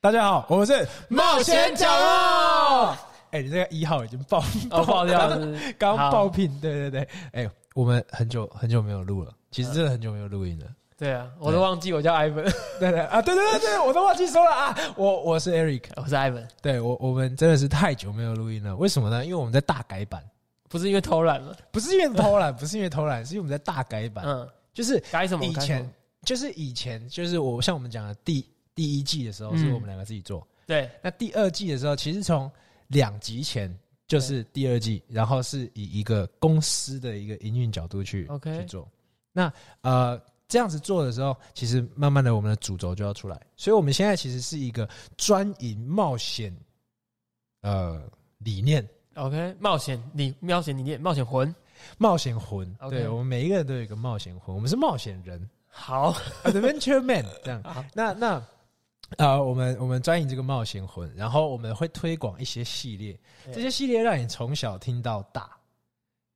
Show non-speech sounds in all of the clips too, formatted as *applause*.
大家好，我们是冒险角落。哎、你这个一号已经爆哦，爆掉了刚爆品，对对对。哎、我们很久很久没有录了，其实真的很久没有录音了。对啊，我都忘记我叫 Ivan，*laughs* 对对啊，对对对对，我都忘记说了啊，我我是 Eric，我是 Ivan，对我我们真的是太久没有录音了，为什么呢？因为我们在大改版，不是因为偷懒了，不是因为偷懒，*laughs* 不是因为偷懒，是因为我们在大改版，嗯，就是改什么？以前就是以前就是我像我们讲的第第一季的时候，是嗯。我们两个自己做。对。那第二季的时候，其实从两集前就是第二季，然后是以一个公司的一个营运角度去 OK 去做。那呃这样子做的时候，其实慢慢的我们的主轴就要出来，所以我们现在其实是一个专营冒险呃理念。，OK，冒险你冒险理念冒险魂，冒险魂。对我们每一个人都有一个冒险魂，我们是冒险人。好，，adventure man 这样。好。那那呃，我们我们专营这个冒险魂，然后我们会推广一些系列，这些系列让你从小听到大，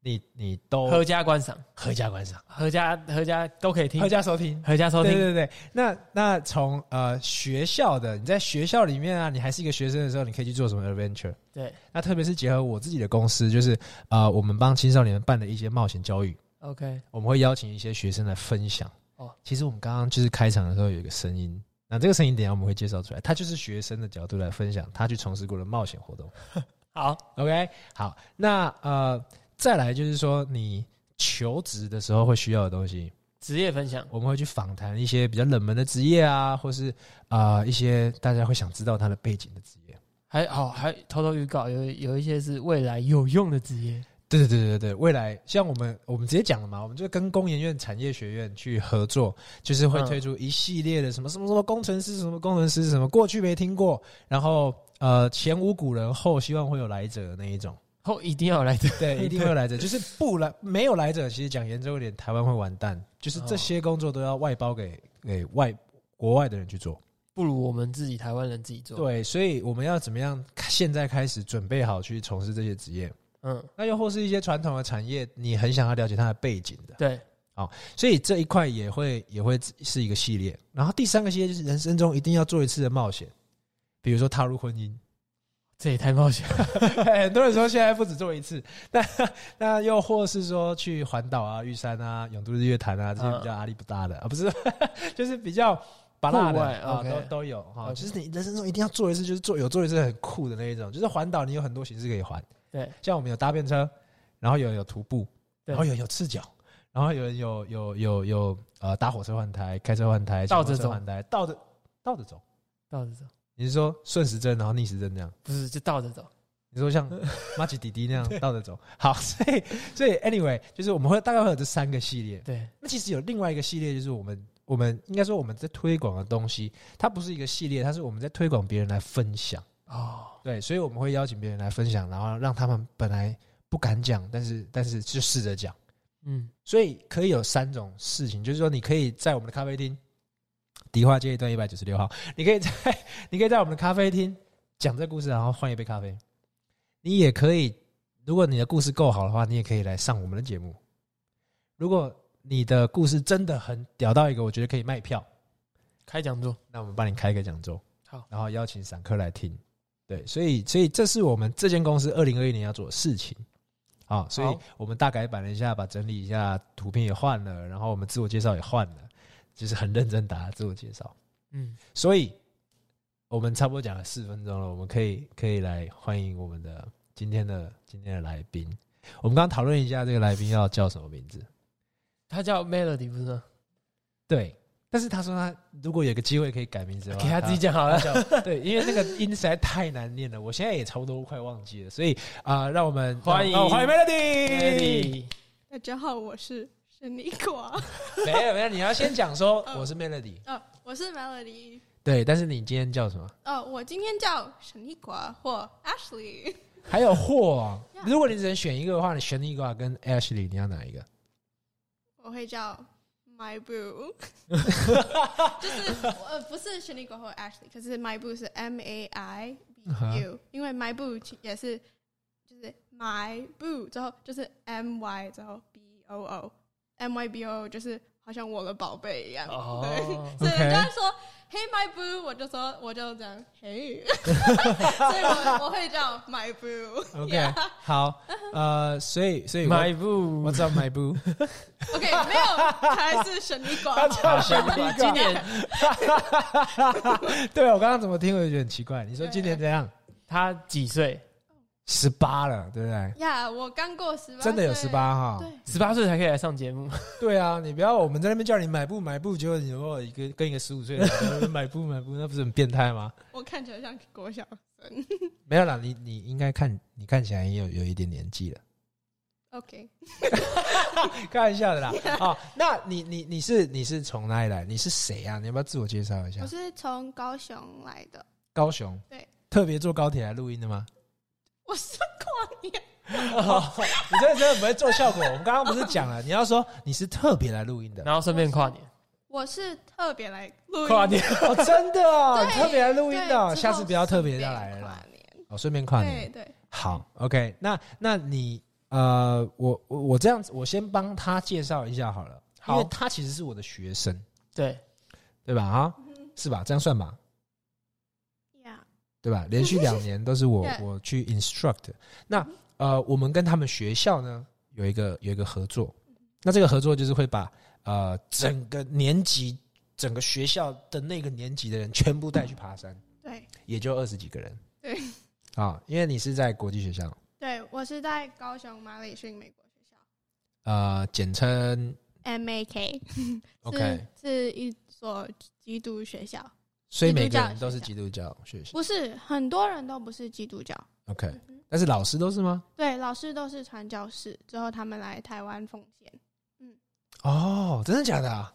你你都合家观赏，合家观赏，合家合家都可以听合，家收听。合家收听，对对对，那那从呃学校的你在学校里面啊，你还是一个学生的时候，你可以去做什么 adventure？对那特别是结合我自己的公司，就是呃我们帮青少年办的一些冒险教育，，OK，我们会邀请一些学生来分享。哦哦，其实我们刚刚就是开场的时候有一个声音，那这个声音等下我们会介绍出来，他就是学生的角度来分享他去从事过的冒险活动。好，*laughs* OK，好，那呃，再来就是说你求职的时候会需要的东西，职业分享，我们会去访谈一些比较冷门的职业啊，或是啊、呃一些大家会想知道他的背景的职业。还好还偷偷预告，有有一些是未来有用的职业，对对对对对，未来像我们我们直接讲了嘛，我们就跟工研院产业学院去合作，就是会嗯推出一系列的什么什么什么工程师，什么工程师，什么过去没听过，然后呃前无古人，后希望会有来者的那一种。后一定要来者，对，*laughs* 一定会有来者，就是不来没有来者，其实讲严重一点，台湾会完蛋。就是这些工作都要外包给给外国外的人去做。不如我们自己台湾人自己做，，对，所以我们要怎么样？现在开始准备好去从事这些职业。嗯，那又或是一些传统的产业，你很想要了解它的背景的，对，哦所以这一块也会也会是一个系列。然后第三个系列就是人生中一定要做一次的冒险，比如说踏入婚姻。这也太冒险。了，*laughs* 很多人说现在不止做一次，那那又或是说去环岛啊、玉山啊、永都日月潭啊这些比较阿力不搭的、啊，不是，*laughs* 就是比较巴拉的。啊都都有。哈。就是你人生中一定要做一次，就是做有做一次很酷的那一种。就是环岛，你有很多形式可以环，对像我们有搭便车，然后有有徒步，对然后有有赤脚，然后有有有有有呃搭火车换胎、开车换胎、倒着走换胎，倒着倒着走。倒着走，你是说顺时针然后逆时针这样？不是就倒着走，你说像 *laughs* 马吉弟弟那样倒着走，好，*laughs* 所以所以 anyway，就是我们会大概会有这三个系列。对，那其实有另外一个系列，就是我们我们应该说我们在推广的东西，它不是一个系列，它是我们在推广别人来分享。哦，对，所以我们会邀请别人来分享，然后让他们本来不敢讲，但是但是就试着讲。嗯，所以可以有三种事情，就是说你可以在我们的咖啡厅，迪化街一段一百九十六号，你可以在 *laughs* 你可以在我们的咖啡厅讲这故事，然后换一杯咖啡。你也可以，如果你的故事够好的话，你也可以来上我们的节目。如果你的故事真的很屌到一个，我觉得可以卖票，开讲座，那我们帮你开一个讲座，好，然后邀请散客来听。对，所以所以这是我们这间公司二零二一年要做的事情。啊，所以我们大改版了一下，把整理一下，图片也换了，然后我们自我介绍也换了，就是很认真打自我介绍。嗯，所以我们差不多讲了四分钟了，我们可以可以来欢迎我们的今天的今天的来宾。我们刚刚讨论一下这个来宾要叫什么名字，他叫 Melody 不是？对，但是他说他如果有个机会可以改名字的话，给他自己讲好了，*laughs* 对，因为那个音实在太难念了，我现在也差不多快忘记了，所以啊、让我们 *laughs* 欢迎哦欢迎 Melody。Melody，大家好，我是神尼果。没有没有，你要先讲说 *laughs* 我是 Melody，哦，我是 Melody。对，但是你今天叫什么？哦，我今天叫神尼果或 Ashley。还有货、哦 Yeah 如果你只能选一个的话，你选一个跟 Ashley，你要哪一个？我会叫 My Boo，就是呃不是神尼瓜或 Ashley，可是 My Boo 是 M A I B U，因为 My Boo 也是就是 My Boo 之后就是 M Y 之后 B O O，M Y B O 就是好像我的宝贝一样。哦对，所以 OK 人家说 Hey my boo，我就说我就这样 Hey，*laughs* 所以我我会叫 my boo。OK，好，呃，所以所以 my boo，我知道 my boo，OK，*laughs* 没有，还是神秘馆他号。叫神秘馆今年 *laughs* 对啊，我刚刚怎么听我就觉得很奇怪。你说今年怎样？他几岁？十八了，对不对？呀我刚过十八，真的有十。八哈？对，十八岁才可以来上节目，对啊，你不要我们在那边叫你买布买布，结果你如果一个跟一个十五岁的 *laughs* 买布买布，那不是很变态吗？我看起来像国小生。没有啦，你你应该看你看起来也有有一点年纪了，OK，*laughs* 开玩笑的啦。*laughs* 哦，那你你你是你是从哪里来？你是谁啊？你要不要自我介绍一下我？是从高雄来的，高雄，对，特别坐高铁来录音的吗？我是跨年。你真的真的不会做效果。我们刚刚不是讲了，你要说你是特别来录音的然后顺便跨年。我是特别来录音跨年哦，真的哦，你特别来录音的哦，下次不要特别再来了。哦，顺便跨年。对，好，OK，那那你呃，我我我这样子，我先帮他介绍一下好了，因为他其实是我的学生，对，对吧？啊，嗯是吧？这样算吧，呀，对吧？连续两年都是我我去 instruct。那呃，我们跟他们学校呢有一个有一个合作，那这个合作就是会把呃整个年级整个学校的那个年级的人全部带去爬山，对。也就二十几个人。对。啊，因为你是在国际学校，对，我是在高雄马里逊美国学校。呃，简称 MAK，OK，*laughs* 是是一所基督学校，所以每个人都是基督教学校。不是很多人都不是基督教，OK，但是老师都是吗？对，老师都是传教士，之后他们来台湾奉献。哦，真的假的啊？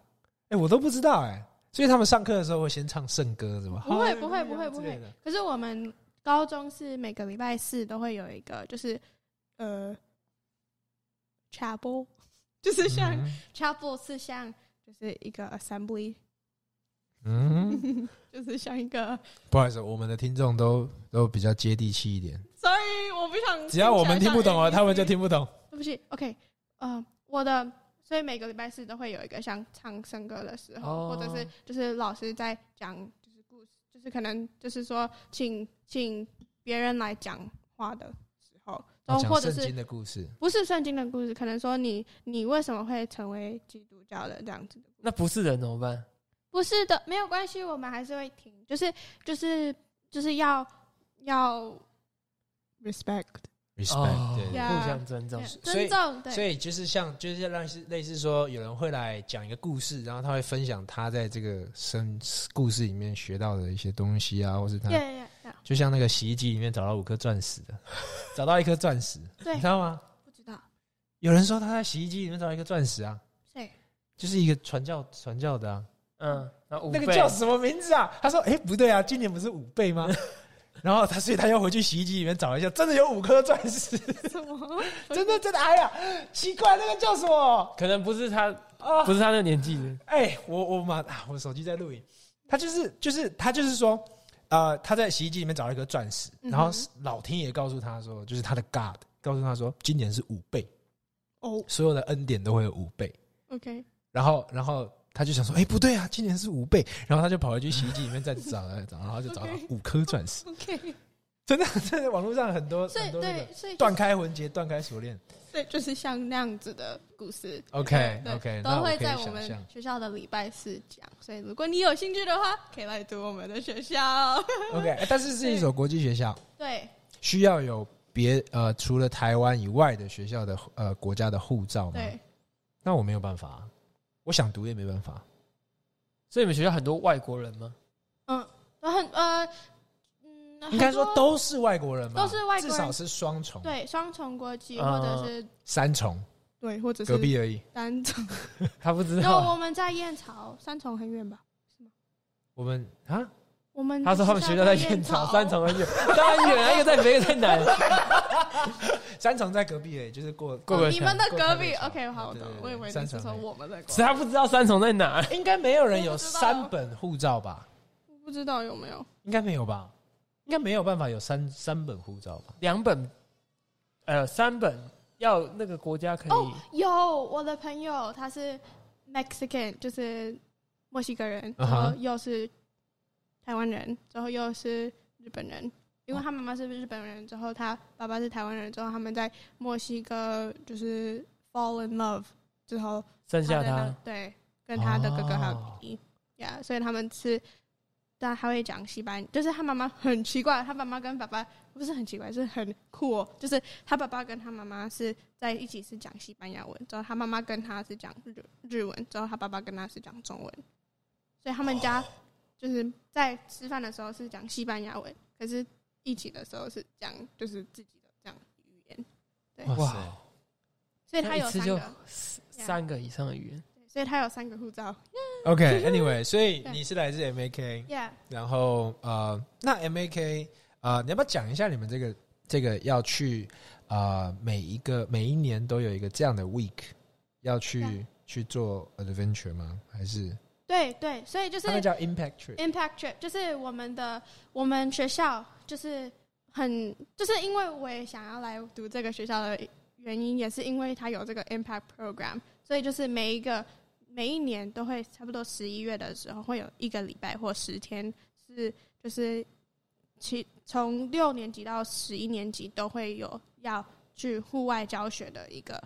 哎、我都不知道哎、所以他们上课的时候会先唱圣歌是吗？不会不会不会不会可是我们高中是每个礼拜四都会有一个，就是呃，chapel，就是像、嗯 chapel 是像就是一个 assembly，嗯，*laughs* 就是像一个不好意思，我们的听众都都比较接地气一点，，sorry，我不想，只要我们听不懂了，他们就。听不懂。对不起，OK，呃，我的，所以每个礼拜四都会有一个像唱圣歌的时候，哦或者是就是老师在讲就是故事，就是可能就是说请请别人来讲话的时候，然后哦或者是圣经的故事，不是圣经的故事，可能说你你为什么会成为基督教的这样子的故事那不是人怎么办？不是的，没有关系，我们还是会听，就是就是就是要要对对互相尊重。对。所以尊重，对。所以就是像就是类似类似说，有人会来讲一个故事，然后他会分享他在这个生故事里面学到的一些东西啊，或是他，yeah yeah yeah，就像那个洗衣机里面找到五颗钻石的，*laughs* 找到一颗钻石，对。你知道吗？不知道。有人说他在洗衣机里面找到一颗钻石啊，对就是一个传教传教的啊，嗯，那那个叫什么名字啊？他说：“哎、不对啊，今年不是五倍吗？” *laughs* 然后他，所以他又回去洗衣机里面找一下，真的有五颗钻石，什么？*laughs* 真的真的，哎呀，奇怪，那个叫什么可能不是他，啊？不是他那个年纪的。哎、我我马啊，我手机在录影，他就是就是他就是说，呃，他在洗衣机里面找了一颗钻石，嗯然后老天爷告诉他说，就是他的 God 告诉他说，今年是五倍，哦所有的恩典都会有五倍。，OK，然后然后他就想说，哎、不对啊，今年是五倍，然后他就跑回去洗衣机里面再找再找，然后就找到五颗钻石。OK，真的，真的，网络上很多所以很多那个对，所以断开魂结、断开锁链。对，就是像那样子的故事。OK 对 OK，都会在我们。学校的礼拜四讲，所以如果你有兴趣的话，可以来读我们的学校。OK，哎但是是一所国际学校，对，需要有别呃除了台湾以外的学校的呃国家的护照吗？对，那我没有办法啊，我想读也没办法。所以你们学校很多外国人吗？嗯，然后很呃，嗯，应该说都是外国人吧？都是外国人至少是双重，对双重国籍，啊或者是三重，对，或者是隔壁而已。单重。*laughs* 他不知道。后我们在燕巢，三重很远吧？我们啊，我们他说他们学校在燕巢巢，三重很远，当然远啊，一个在北，一个在南。*laughs* *laughs* 三重在隔壁诶，就是过过个哦你们的隔壁，OK，好，我对对。对懂我以为你是说三重而已我们的隔是他不知道三重在哪。应该没有人有三本护照吧？我，不知道有没有？应该没有吧？应该没有办法有三三本护照吧？两本，呃，三本要那个国家可以。哦，有我的朋友，他是 Mexican，就是墨西哥人，然后又是台湾人，然后又是日本人，因为他妈妈是日本人，之后他爸爸是台湾人，之后他们在墨西哥就是 fall in love 之后，剩下他对跟他的哥哥还有哦。弟弟，呀、所以他们是，但他会讲西班牙，就是他妈妈很奇怪，他妈妈跟爸爸不是很奇怪，是很酷哦，就是他爸爸跟他妈妈是在一起是讲西班牙文，之后他妈妈跟他是讲日日文，之后他爸爸跟他是讲中文，所以他们家就是在吃饭的时候是讲西班牙文，可是一起的时候是讲就是自己的这样语言，对。哇，所以他有三个，三个以上的语言。所以他有三个护照。*laughs* OK，Anyway，、所以你是来自 MAK，，Yeah。然后呃，那 MAK 呃，你要不要讲一下你们这个这个要去呃每一个每一年都有一个这样的 week 要去 Yeah 去做 adventure 吗？还是？对对，所以就是那个叫 impact trip？impact trip，就是我们的我们学校就是很就是因为我也想要来读这个学校的原因，也是因为它有这个 impact program，所以就是每一个每一年都会差不多十一月的时候会有一个礼拜或十天是就是其从六年级到十一年级都会有要去户外教学的一个。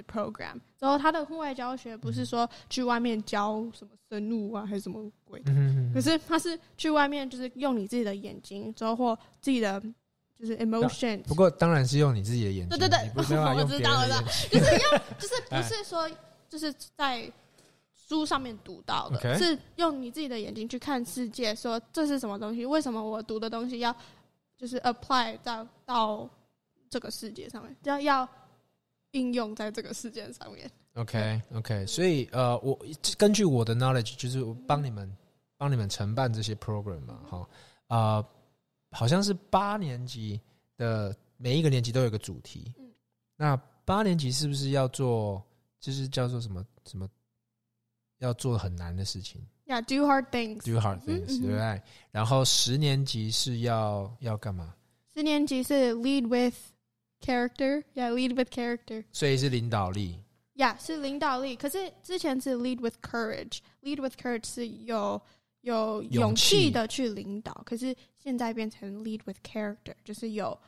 就是 program，然后他的户外教学不是说去外面教什么生物啊，还是什么鬼的嗯可是他是去外面，就是用你自己的眼睛，之后或自己的就是 emotion，不过当然是用你自己的眼睛，对对对我知道就是用。就是 *laughs* 不是说就是在书上面读到的是用你自己的眼睛去看世界，说这是什么东西，为什么我读的东西要就是 apply 到到这个世界上面，要要应用在这个事件上面。OK OK，所以呃，我根据我的 knowledge，就是我帮你们帮你们承办这些 program 嘛，哈，呃，好像是八年级的每一个年级都有个主题，嗯那八年级是不是要做，就是叫做什么什么，要做很难的事情 Yeah, do hard things。，do hard 嗯 things，、嗯对不对？然后十年级是要要干嘛？十年级是 lead with character，Yeah, lead with character。所以是领导力，Yeah，是领导力。可是之前是 lead with courage，lead with courage 是有有勇勇气气的去领导，可是现在变成 lead with character，就是有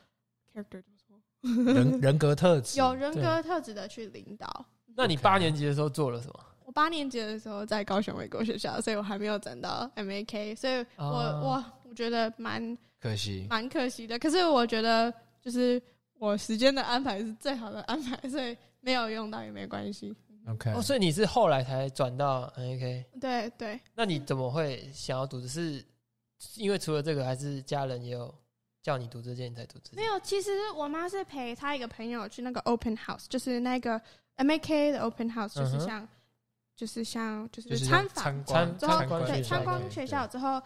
character 怎么说？人人格特质，有人格特质的去领导。那你八年级的时候做了什么？我八年级的时候在高雄美国学校，所以我还没有转到 MAK，所以我、哦我我觉得蛮可惜。蛮可惜的。可是我觉得就是我时间的安排是最好的安排，所以没有用到也没关系。OK，哦，所以你是后来才转到 NAK？对对，那你怎么会想要读？只是因为除了这个，还是家人也有叫你读这件，你才读这件？没有，其实我妈是陪她一个朋友去那个 open house，就是那个 MAK 的 open house，就是像、就是像就就是是参访参观之后对参观学校之后，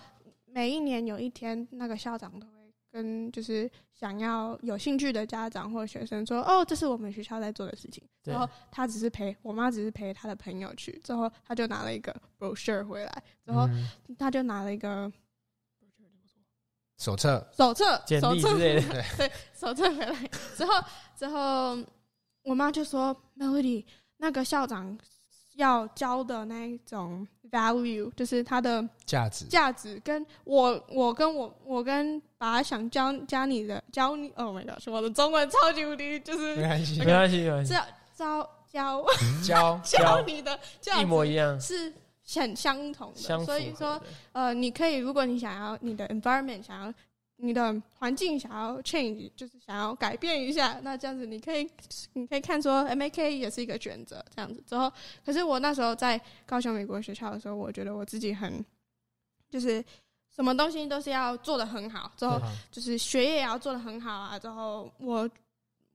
每一年有一天，那个校长都会跟就是想要有兴趣的家长或学生说，哦，这是我们学校在做的事情。对。然后他只是陪我妈，只是陪他的朋友去，之后他就拿了一个 brochure 回来，之后嗯。他就拿了一个手册，手册，简手册历之类的回来对，手册回来。之后，之后我妈就说：“Melody，那个校长要教的那一种 value，就是它的价值，价值，跟我，我跟我，我跟把想教教你的，教你，Oh my god，我的中文超级无敌，就是没是关系。没，关系，没关系，教教教教教。你的价一模一样，是很相同的，所以说呃，你可以，如果你想要你的 environment 想要你的环境想要 change，就是想要改变一下，那这样子你可以你可以看说 MAK 也是一个选择，这样子之后，可是我那时候在高雄美国学校的时候，我觉得我自己很就是什么东西都是要做的很好，之后就是学业也要做的很好啊，之后我。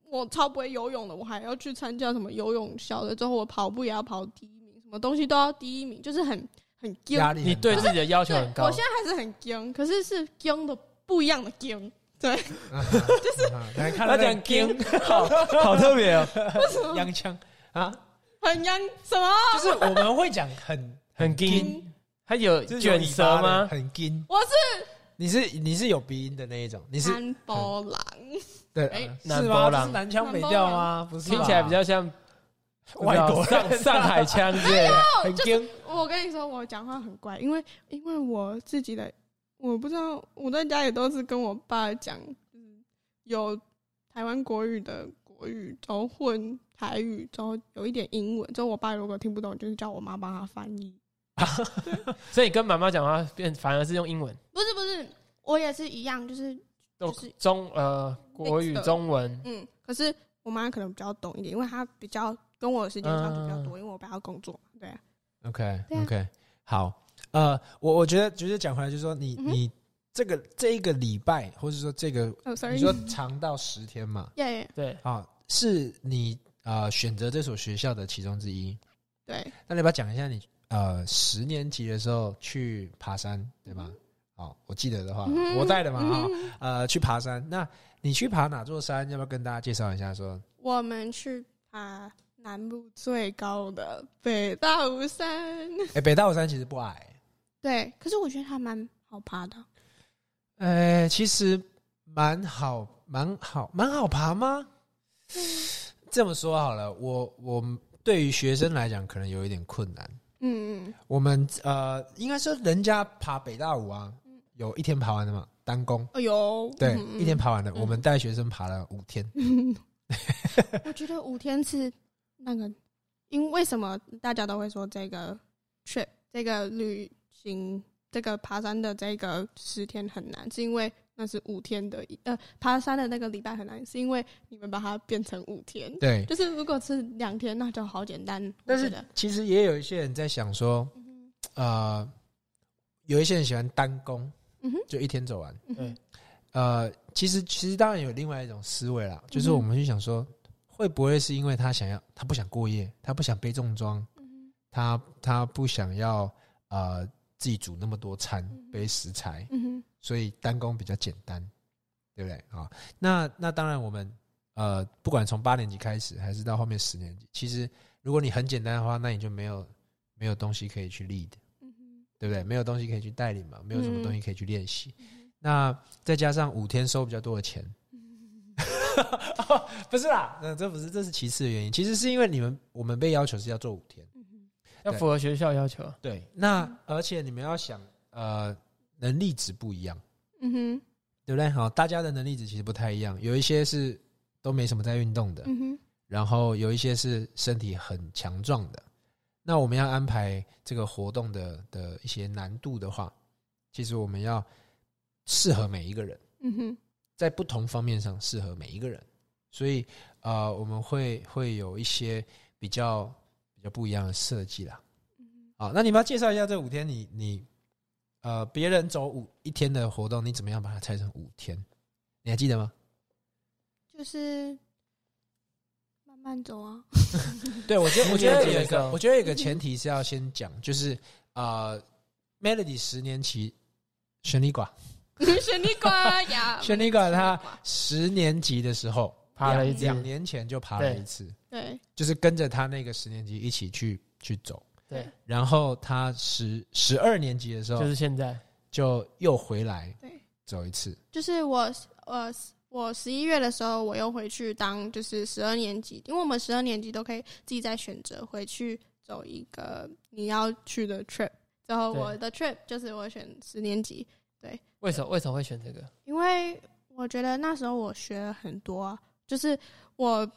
我超不会游泳的，我还要去参加什么游泳校的，之后我跑步也要跑第一名，什么东西都要第一名，就是很很丢压力你对自己的要求很，高我。现在还是很僵，可是是僵的不一样的僵。对，*laughs* 就是 *laughs* 他讲 king，好 *laughs* 好特别哦，洋腔啊，很洋什么？就是我们会讲很很 king，还有卷舌吗？很金，我是你是你是有鼻音的那一种，你是南波狼，对哎呃是吗？南波郎。这是南腔北调吗？不是，听起来比较像外国上上海腔之类的。很金，我跟你说，我讲话很怪，因为因为我自己的我不知道，我在家里都是跟我爸讲，就是有台湾国语的国语，然后混台语，然后有一点英文。之后我爸如果听不懂，就是叫我妈帮他翻译。*laughs* 所以跟妈妈讲话变反而是用英文，不是不是，我也是一样，就是都就是中呃国语中文，嗯，可是我妈可能比较懂一点，因为她比较跟我的时间相处比较多，因为我爸要工作嘛，对啊。OK OK，好，呃，我我觉得就是讲回来，就是说你、嗯你这个这一个礼拜，或者说这个哦，sorry，你说长到十天嘛，*laughs* 耶耶，对，啊，是你呃选择这所学校的其中之一。对，那你要不要讲一下你呃十年级的时候去爬山，对吗？哦，我记得的话，嗯我带的嘛啊、嗯呃，去爬山。那你去爬哪座山？要不要跟大家介绍一下说？我们去爬南部最高的北大武山，*laughs* 哎、北大武山其实不矮，对，可是我觉得它蛮好爬的。呃，其实蛮好，蛮好，蛮好爬吗？这么说好了，我我对于学生来讲，可能有一点困难。嗯嗯，我们呃，应该说人家爬北大武啊，有一天爬完的嘛，单工，哎呦，对，嗯一天。爬完的。嗯我们带学生爬了五天，嗯 *laughs* 我觉得五天是那个，因为什么大家都会说这个 trip 这个旅行这个爬山的这个十天很难，是因为那是五天的一呃爬山的那个礼拜很难，是因为你们把它变成五天。对。就是如果是两天，那就好简单。但是其实也有一些人在想说，嗯呃，有一些人喜欢单攻，嗯哼就一天走完。对呃，其实其实当然有另外一种思维啦，就是我们去想说，会不会是因为他想要，他不想过夜，他不想背重装，嗯他他不想要呃自己煮那么多餐背食材，嗯哼所以单工比较简单，对不对啊？那那当然我们呃不管从八年级开始，还是到后面十年级，其实如果你很简单的话，那你就没有没有东西可以去 lead，嗯哼对不对？没有东西可以去带领嘛，没有什么东西可以去练习。嗯那再加上五天收比较多的钱，*laughs* 不是啦，那这不是，这是其次的原因。其实是因为你们我们被要求是要做五天，要符合学校要求。对。那而且你们要想，呃，能力值不一样，嗯哼对不对？好，大家的能力值其实不太一样，有一些是都没什么在运动的，嗯哼然后有一些是身体很强壮的。那我们要安排这个活动的的一些难度的话，其实我们要适合每一个人。嗯哼在不同方面上适合每一个人，所以呃，我们会会有一些比较比较不一样的设计啦。好，那你们要介绍一下这五天你，你呃，别人走五一天的活动，你怎么样把它拆成五天？你还记得吗？就是慢慢走啊。*laughs* *laughs* 对，我觉得我觉得有一个，我觉得有一个前提是要先讲，就是呃，Melody 十年期玄力 *laughs* 寡，选地瓜呀，玄力寡他十年级的时候爬了一次两两年前就爬了一次。对，就是跟着他那个十年级一起去去走，对，然后他十十二年级的时候就是现在。就又回来对走一次。就是我呃我十一月的时候我又回去当就是十二年级，因为我们十二年级都可以自己再选择回去走一个你要去的 trip，然后我的 trip 就是我选十年级，对为什么为什么会选这个？因为我觉得那时候我学了很多啊，就是我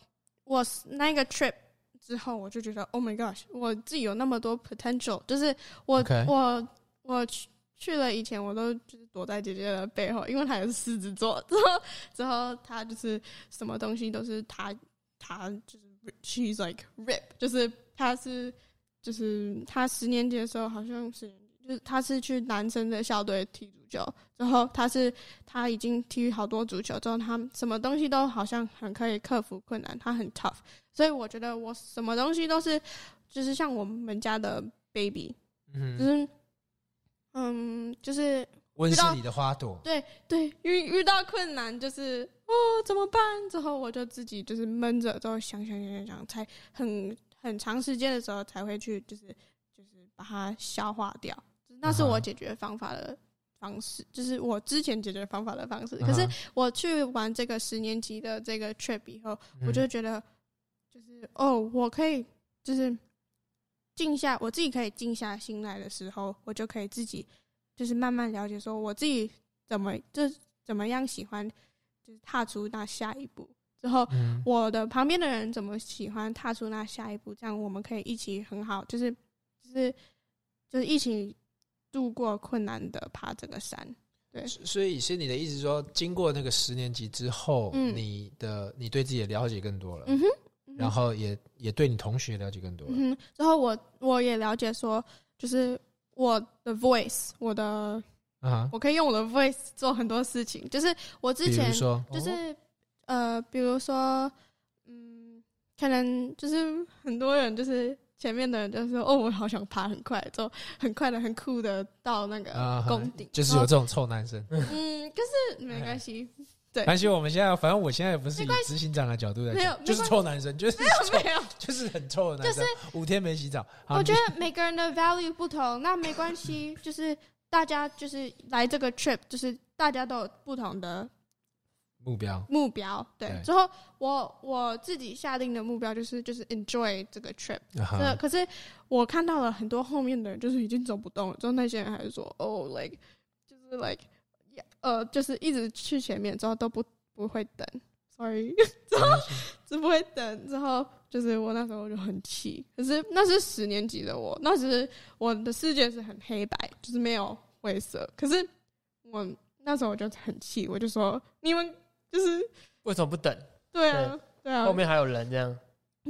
我那个 trip 之后，我就觉得 Oh my gosh，我自己有那么多 potential，就是我我我去去了以前，我都就是躲在姐姐的背后，因为她也是狮子座，之后之后她就是什么东西都是她她就是 she's like rip，就是她是就是她十年级的时候好像是就是他是去男生的校队踢足球，之后他是他已经踢好多足球之后，他什么东西都好像很可以克服困难，他很 tough，所以我觉得我什么东西都是就是像我们家的 baby，嗯就嗯，是嗯，就是温室里的花朵，对对，遇遇到困难就是哦怎么办？之后我就自己就是闷着，之后想想想想想，才很很长时间的时候才会去就是就是把它消化掉。那是我解决方法的方式，就是我之前解决方法的方式。可嗯是我去玩这个十年级的这个 trip 以后，我就觉得就是哦，我可以就是静下，我自己可以静下心来的时候，我就可以自己就是慢慢了解说我自己怎么就怎么样喜欢，就是踏出那下一步。之后，嗯，我的旁边的人怎么喜欢踏出那下一步，这样我们可以一起很好，就是就是就是一起度过困难的爬这个山。对所以是你的意思说，经过那个十年级之后，嗯你的你对自己的了解更多了，嗯哼，嗯哼然后也也对你同学了解更多了。嗯哼，之后我我也了解说，就是我的 voice，我的啊哈，我可以用我的 voice 做很多事情。就是我之比前如说，就是、呃，比如说，嗯，可能就是很多人就是前面的人就说，哦，我好想爬很快，就很快的、很酷的到那个宫顶，就是有这种臭男生。*laughs* 嗯，就是没关系，对而且我们现在，反正我现在也不是以执行长的角度来没有讲，就是臭男生，就是 *laughs* 没有，没有。就是很臭的男生，就是五天没洗澡。我觉得每个人的 value 不同，那没关系，就是大家就是来这个 trip，就是大家都有不同的目标。目标。对，对。之后我我自己下定的目标就是就是 enjoy 这个 trip。啊哈。那可是我看到了很多后面的人，就是已经走不动了，之后那些人还是说，哦，like 就是 like，呃，就是一直去前面，之后都不不会等，sorry，*laughs* 之后只不会等，之后就是我那时候就很气，可是那是十年级的我，那时我的世界是很黑白，就是没有灰色，可是我那时候我就很气，我就说你们就是为什么不等？对啊，对啊，后面还有人这样，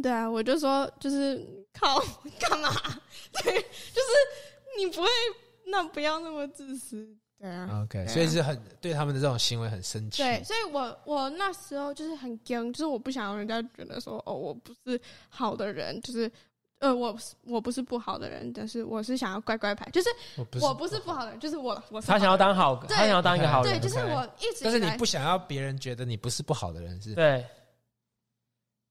对啊，我就说就是靠 *laughs* 干嘛？*laughs* 对，就是你不会，那不要那么自私。对啊，OK，对啊所以是很对他们的这种行为很生气。对，所以我我那时候就是很僵，就是我不想让人家觉得说哦，我不是好的人，就是呃，我不是我不是不好的人，但是我是想要乖乖牌，就是我不是我不好的人，就是我他想要当好，对他想要当一个好人，对，就是我一直但是你不想要别人觉得你不是不好的人，是？对，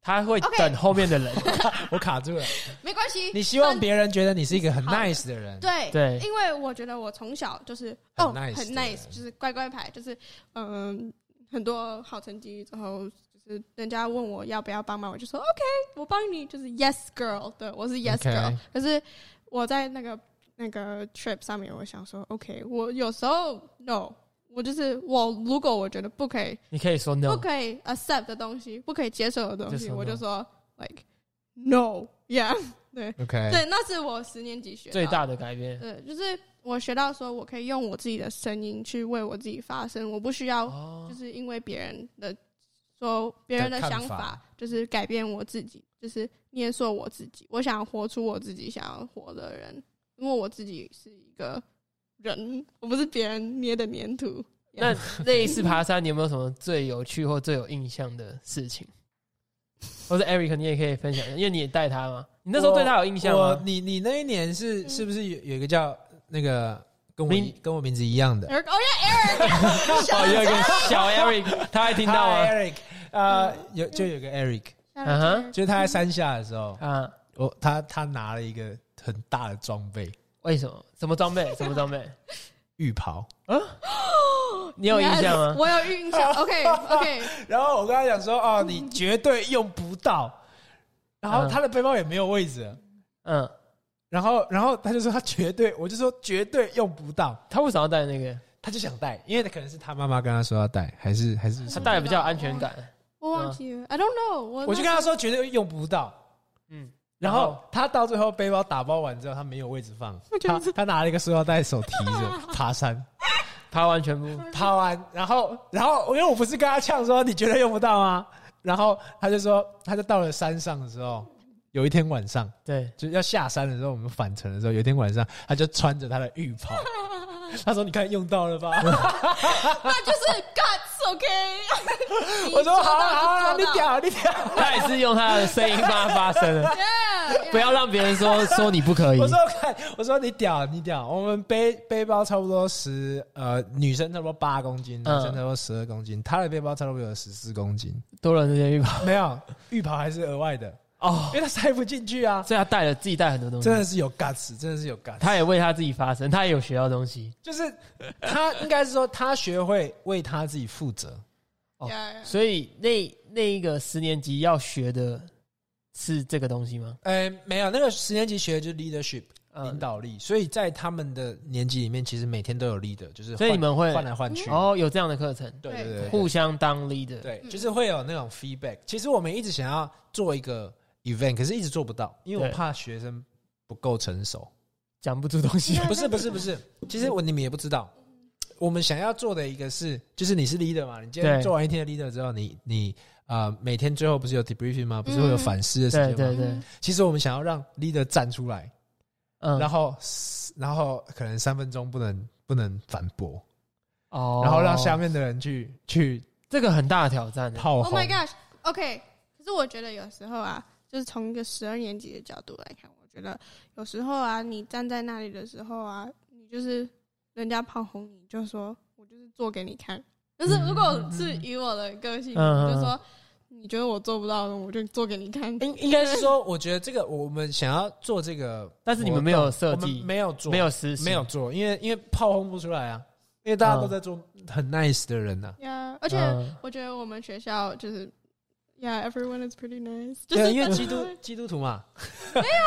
他会等后面的人，*laughs* 我卡住了。*laughs* 没关系，你希望别人觉得你是一个很 nice 的人，对对因为我觉得我从小就是很哦 nice 很 nice，就是乖乖牌，就是嗯很多好成绩之后，就是人家问我要不要帮忙，我就说 OK，我帮你，就是 Yes girl，对我是 Yes girl。可是我在那个那个 trip 上面，我想说 OK，我有时候 No，我就是我如果我觉得不可以你可以说 no，不可以 accept 的东西，不可以接受的东西，我就说 like No，Yeah，对。，OK，对，那是我十年级学到最大的改变。对，就是我学到说，我可以用我自己的声音去为我自己发声，我不需要哦就，是因为别人的说别人的想法，就是改变我自己，就是捏塑我自己。我想活出我自己想要活的人，因为我自己是一个人，我不是别人捏的粘土。那那一次爬山，你有没有什么最有趣或最有印象的事情？或者 Eric，你也可以分享一下，因为你也带他嘛。你那时候对他有印象吗？你你那一年是嗯是不是有有一个叫那个跟我跟我名字一样的？Eric，哦呀哦，有一个小 Eric，他还听到吗？Eric，呃，有就有个 Eric，嗯。哼就是他在山下的时候，啊，我他他拿了一个很大的装备。为什么？什么装备？*laughs* 什么装备？浴袍，你有印象吗？我有印象。*laughs* OK，OK，然后我跟他讲说，哦，你绝对用不到，然后嗯。他的背包也没有位置，嗯，然后然后他就说他绝对，我就说绝对用不到，他为什么要带那个？他就想带，因为可能是他妈妈跟他说要带，还是还是他带比较有安全感。我忘记了，I don't know 我。我就跟他说绝对用不到，嗯，然后他到最后背包打包完之后，他没有位置放，他他拿了一个塑料袋手提着 *laughs* 爬山，爬完全部，爬完，然后然后因为我不是跟他呛说你绝对用不到吗？然后他就说，他就到了山上的时候，有一天晚上对，就要下山的时候，我们返程的时候，有一天晚上他就穿着他的浴袍，*laughs* 他说你看用到了吧？*laughs* 那就是 guts，OK。*laughs* 我说好你屌。你屌。他也是用他的声音帮他发声的，Yeah，不要让别人说说你不可以我。说看，我说你屌，你屌。我们背背包差不多十，呃，女生差不多八公斤，男嗯生差不多十二公斤。他的背包差不多有十四公斤，多了这些浴袍没有浴袍还是额外的，哦因，为他塞不进去啊。所以他带了自己带很多东西真，的是有 guts，真的是有 guts。他也为他自己发声，他也有学到东西，就是他应该是说他学会为他自己负责。哦 Yeah，所以那那一个十年级要学的是这个东西吗？呃，没有，那个十年级学的就是 leadership，嗯领导力，所以在他们的年级里面，其实每天都有 leader，就是所以你们会换来换去。哦有这样的课程，对对对对，互相当 leader。对，嗯就是会有那种 feedback。其实我们一直想要做一个 event，可是一直做不到，因为我怕学生不够成熟。讲不出东西。不是不是不是，其实我你们也不知道，我们想要做的一个是，就是你是 leader 嘛，你今天做完一天的 leader 之后，你你呃每天最后不是有 debriefing 吗？不是会有反思的时间吗？对对对，嗯其实我们想要让 leader 站出来，嗯，然后然后可能三分钟不能不能反驳，哦，然后让下面的人去去这个很大的挑战 Oh。my gosh，OK、可是我觉得有时候啊，就是从一个十二年级的角度来看，我觉得有时候啊，你站在那里的时候啊，你就是人家炮轰你，就说我就是做给你看。就是如果是以我的个性，就说你觉得我做不到的，我就做给你看。应 *laughs* 应该是说，我觉得这个我们想要做这个，但是你们没有设计，没有做，没有实行没有做，因为因为炮轰不出来啊，因为大家都在做很 nice 的人呐、呀而且嗯我觉得我们学校就是，Yeah，everyone is pretty nice 就是因为基督基督徒嘛，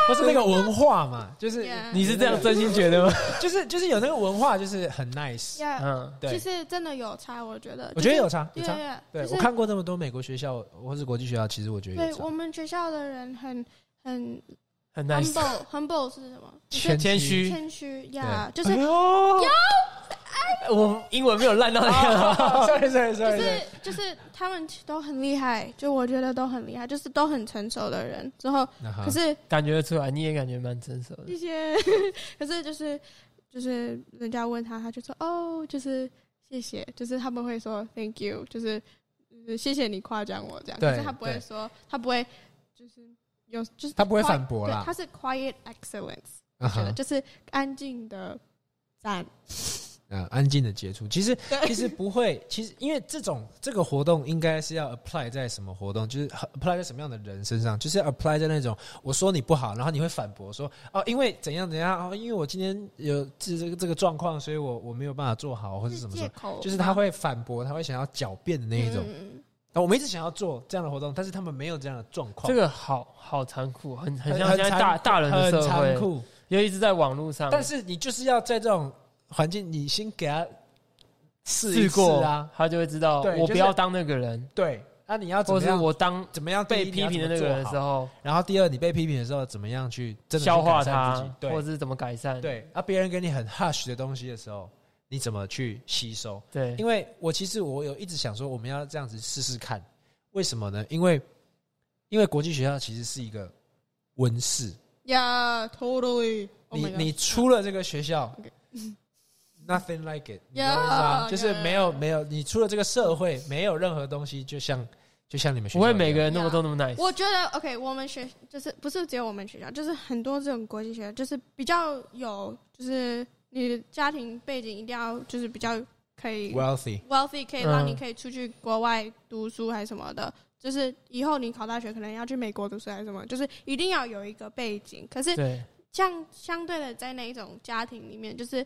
不是那个文化嘛，就是你是这样真心觉得吗？*laughs* 就是就是有那个文化，就是很 nice。，Yeah，嗯，对其，实真的有差，我觉得。我觉得有差，有差。，Yeah，对我看过那么多美国学校或是国际学校，其实我觉得对我。们学校的人很很很 nice，humble humble 是什么？就是谦谦虚。谦虚呀，就是哎呦 *laughs* 我英文没有烂到那样。sorry sorry 就是就是他们都很厉害，就我觉得都很厉害，就是都很成熟的人。之后可可是感觉得出来，你也感觉蛮成熟的。谢谢，*laughs* 可是就是就是人家问他，他就说哦，就是谢谢，就是他们会说 thank you，就是就是谢谢你夸奖我这样，对可是他不会说，他不会就是有就是他不会反驳啦对他是 quiet excellence，我啊觉得哈就是安静的赞。呃，安静的接触，其实其实不会，其实因为这种这个活动应该是要 apply 在什么活动，就是 apply 在什么样的人身上，就是要 apply 在那种我说你不好，然后你会反驳说哦，因为怎样怎样哦，因为我今天有这这个这个状况，所以我我没有办法做好，或者是什么什么，就是他会反驳，他会想要狡辩的那一种。嗯那我们一直想要做这样的活动，但是他们没有这样的状况，这个好好残酷，很很很像现在大大人的很社会，残酷。尤其是在网络上。但是你就是要在这种环境，你先给他试一试过啊，，他就会知道我不要当那个人，对，那、你要怎么样？我当怎么样被批评的那个人的时，候然后第二，你被批评的时候，怎么样去真的消化它，或者是怎么改善。对，啊，别人给你很 hush 的东西的时候，你怎么去吸收？对，因为我其实我有一直想说，我们要这样子试试看，为什么呢？因为因为国际学校其实是一个温室，，Yeah, totally. Oh 你你出了这个学校，nothing like it，你懂 Yeah，我意思吗？就是没有没有，你出了这个社会，没有任何东西，就像就像你们学校不会每个人那么都那么 nice。我觉得 OK，我们学就是不是只有我们学校，就是很多这种国际学校，就是比较有，就是你的家庭背景一定要就是比较可以 wealthy，wealthy，可以让嗯你可以出去国外读书还是什么的。就是以后你考大学可能要去美国读书还是什么，就是一定要有一个背景。可是对，像相对的，在那一种家庭里面，就是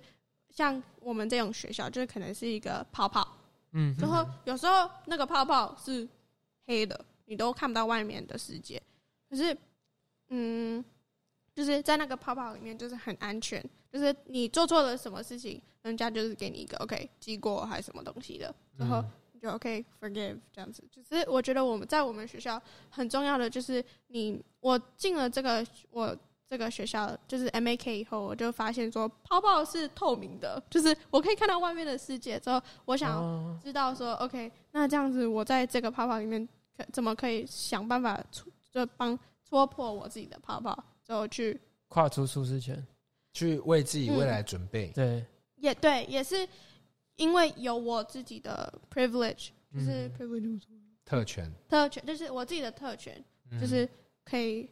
像我们这种学校，就是可能是一个泡泡，嗯，然后有时候那个泡泡是黑的，你都看不到外面的世界。可是，嗯，就是在那个泡泡里面，就是很安全，就是你做错了什么事情，人家就是给你一个 OK 记过还是什么东西的，然后嗯你就 OK forgive 这样子。就是我觉得我们在我们学校很重要的就是你，我进了这个我。这个学校就是 M A K 以后，我就发现说泡泡是透明的，就是我可以看到外面的世界。之后，我想哦知道说，OK，那这样子我在这个泡泡里面可怎么可以想办法戳，就帮戳破我自己的泡泡，之后去跨出舒适圈。去为自己未来准备。对，也对，也是因为有我自己的 privilege，就是嗯 privilege 特权特权，就是我自己的特权，嗯就是可以，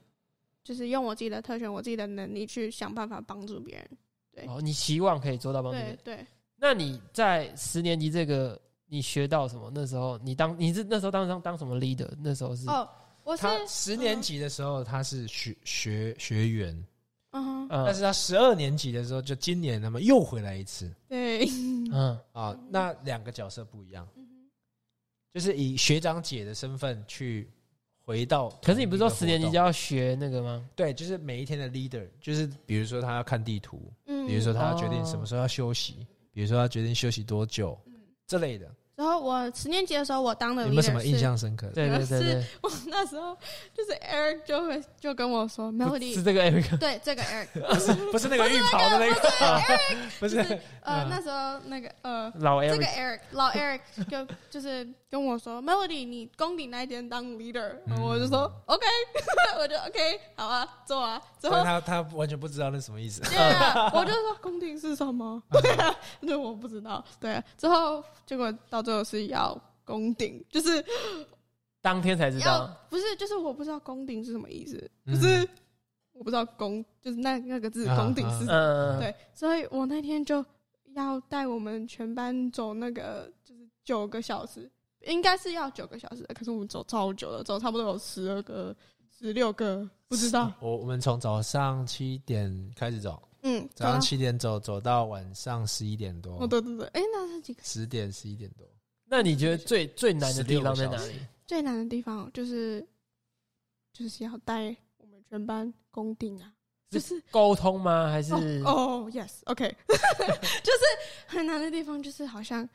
就是用我自己的特权，我自己的能力去想办法帮助别人。对哦，你希望可以做到帮助别人。对对，那你在十年级这个，你学到什么？那时候你当你是那时候当当当什么 leader？那时候是哦，我是他十年级的时候他是学学学员，嗯哼，嗯但是他十二年级的时候，就今年他们又回来一次对，*laughs* 嗯啊。那两个角色不一样，嗯哼就是以学长姐的身份去回回到。可是你不是说十年级就要要学那个吗？对，就是每一天的 leader，就是比如说他要看地图，嗯，比如说他要决定哦什么时候要休息，比如说他决定休息多久这类的。然后我十年级的时候，我当的有没有什么印象深刻？对对对对，我那时候就是 Eric 就会就跟我说是 Melody，是这个 Eric 对这个 Eric，*laughs* 不是不是那个浴袍的那个，不是就是呃嗯那时候那个呃老这个 Eric，这个 Eric 老 Eric 就就是跟我说，Melody，你攻顶那一天当 leader，、嗯我就说 OK，*laughs* 我就 OK，好啊，做啊。之后他他完全不知道那什么意思。对啊，我就说攻顶是什么？*laughs* 对啊，那我不知道。对啊，之后结果到最后是要攻顶，就是 *laughs* 当天才知要道，不是就是我不知道攻顶是什么意思，嗯就是我不知道攻就是那那个字啊攻顶是嗯，对，所以我那天就要带我们全班走那个，就是九个小时，应该是要九个小时的，可是我们走超久了，走差不多有十二个、十六个，不知道。我我们从早上七点开始走，嗯，早上七点走，走到晚上十一点多哦，，对对对，哎、那是几个？十点十一点多。那你觉得最最难的地方在哪16个小里？最难的地方就是就是要带我们全班攻顶啊，就是沟通吗？还是哦哦，yes，OK，*laughs* 就是很难的地方，就是好像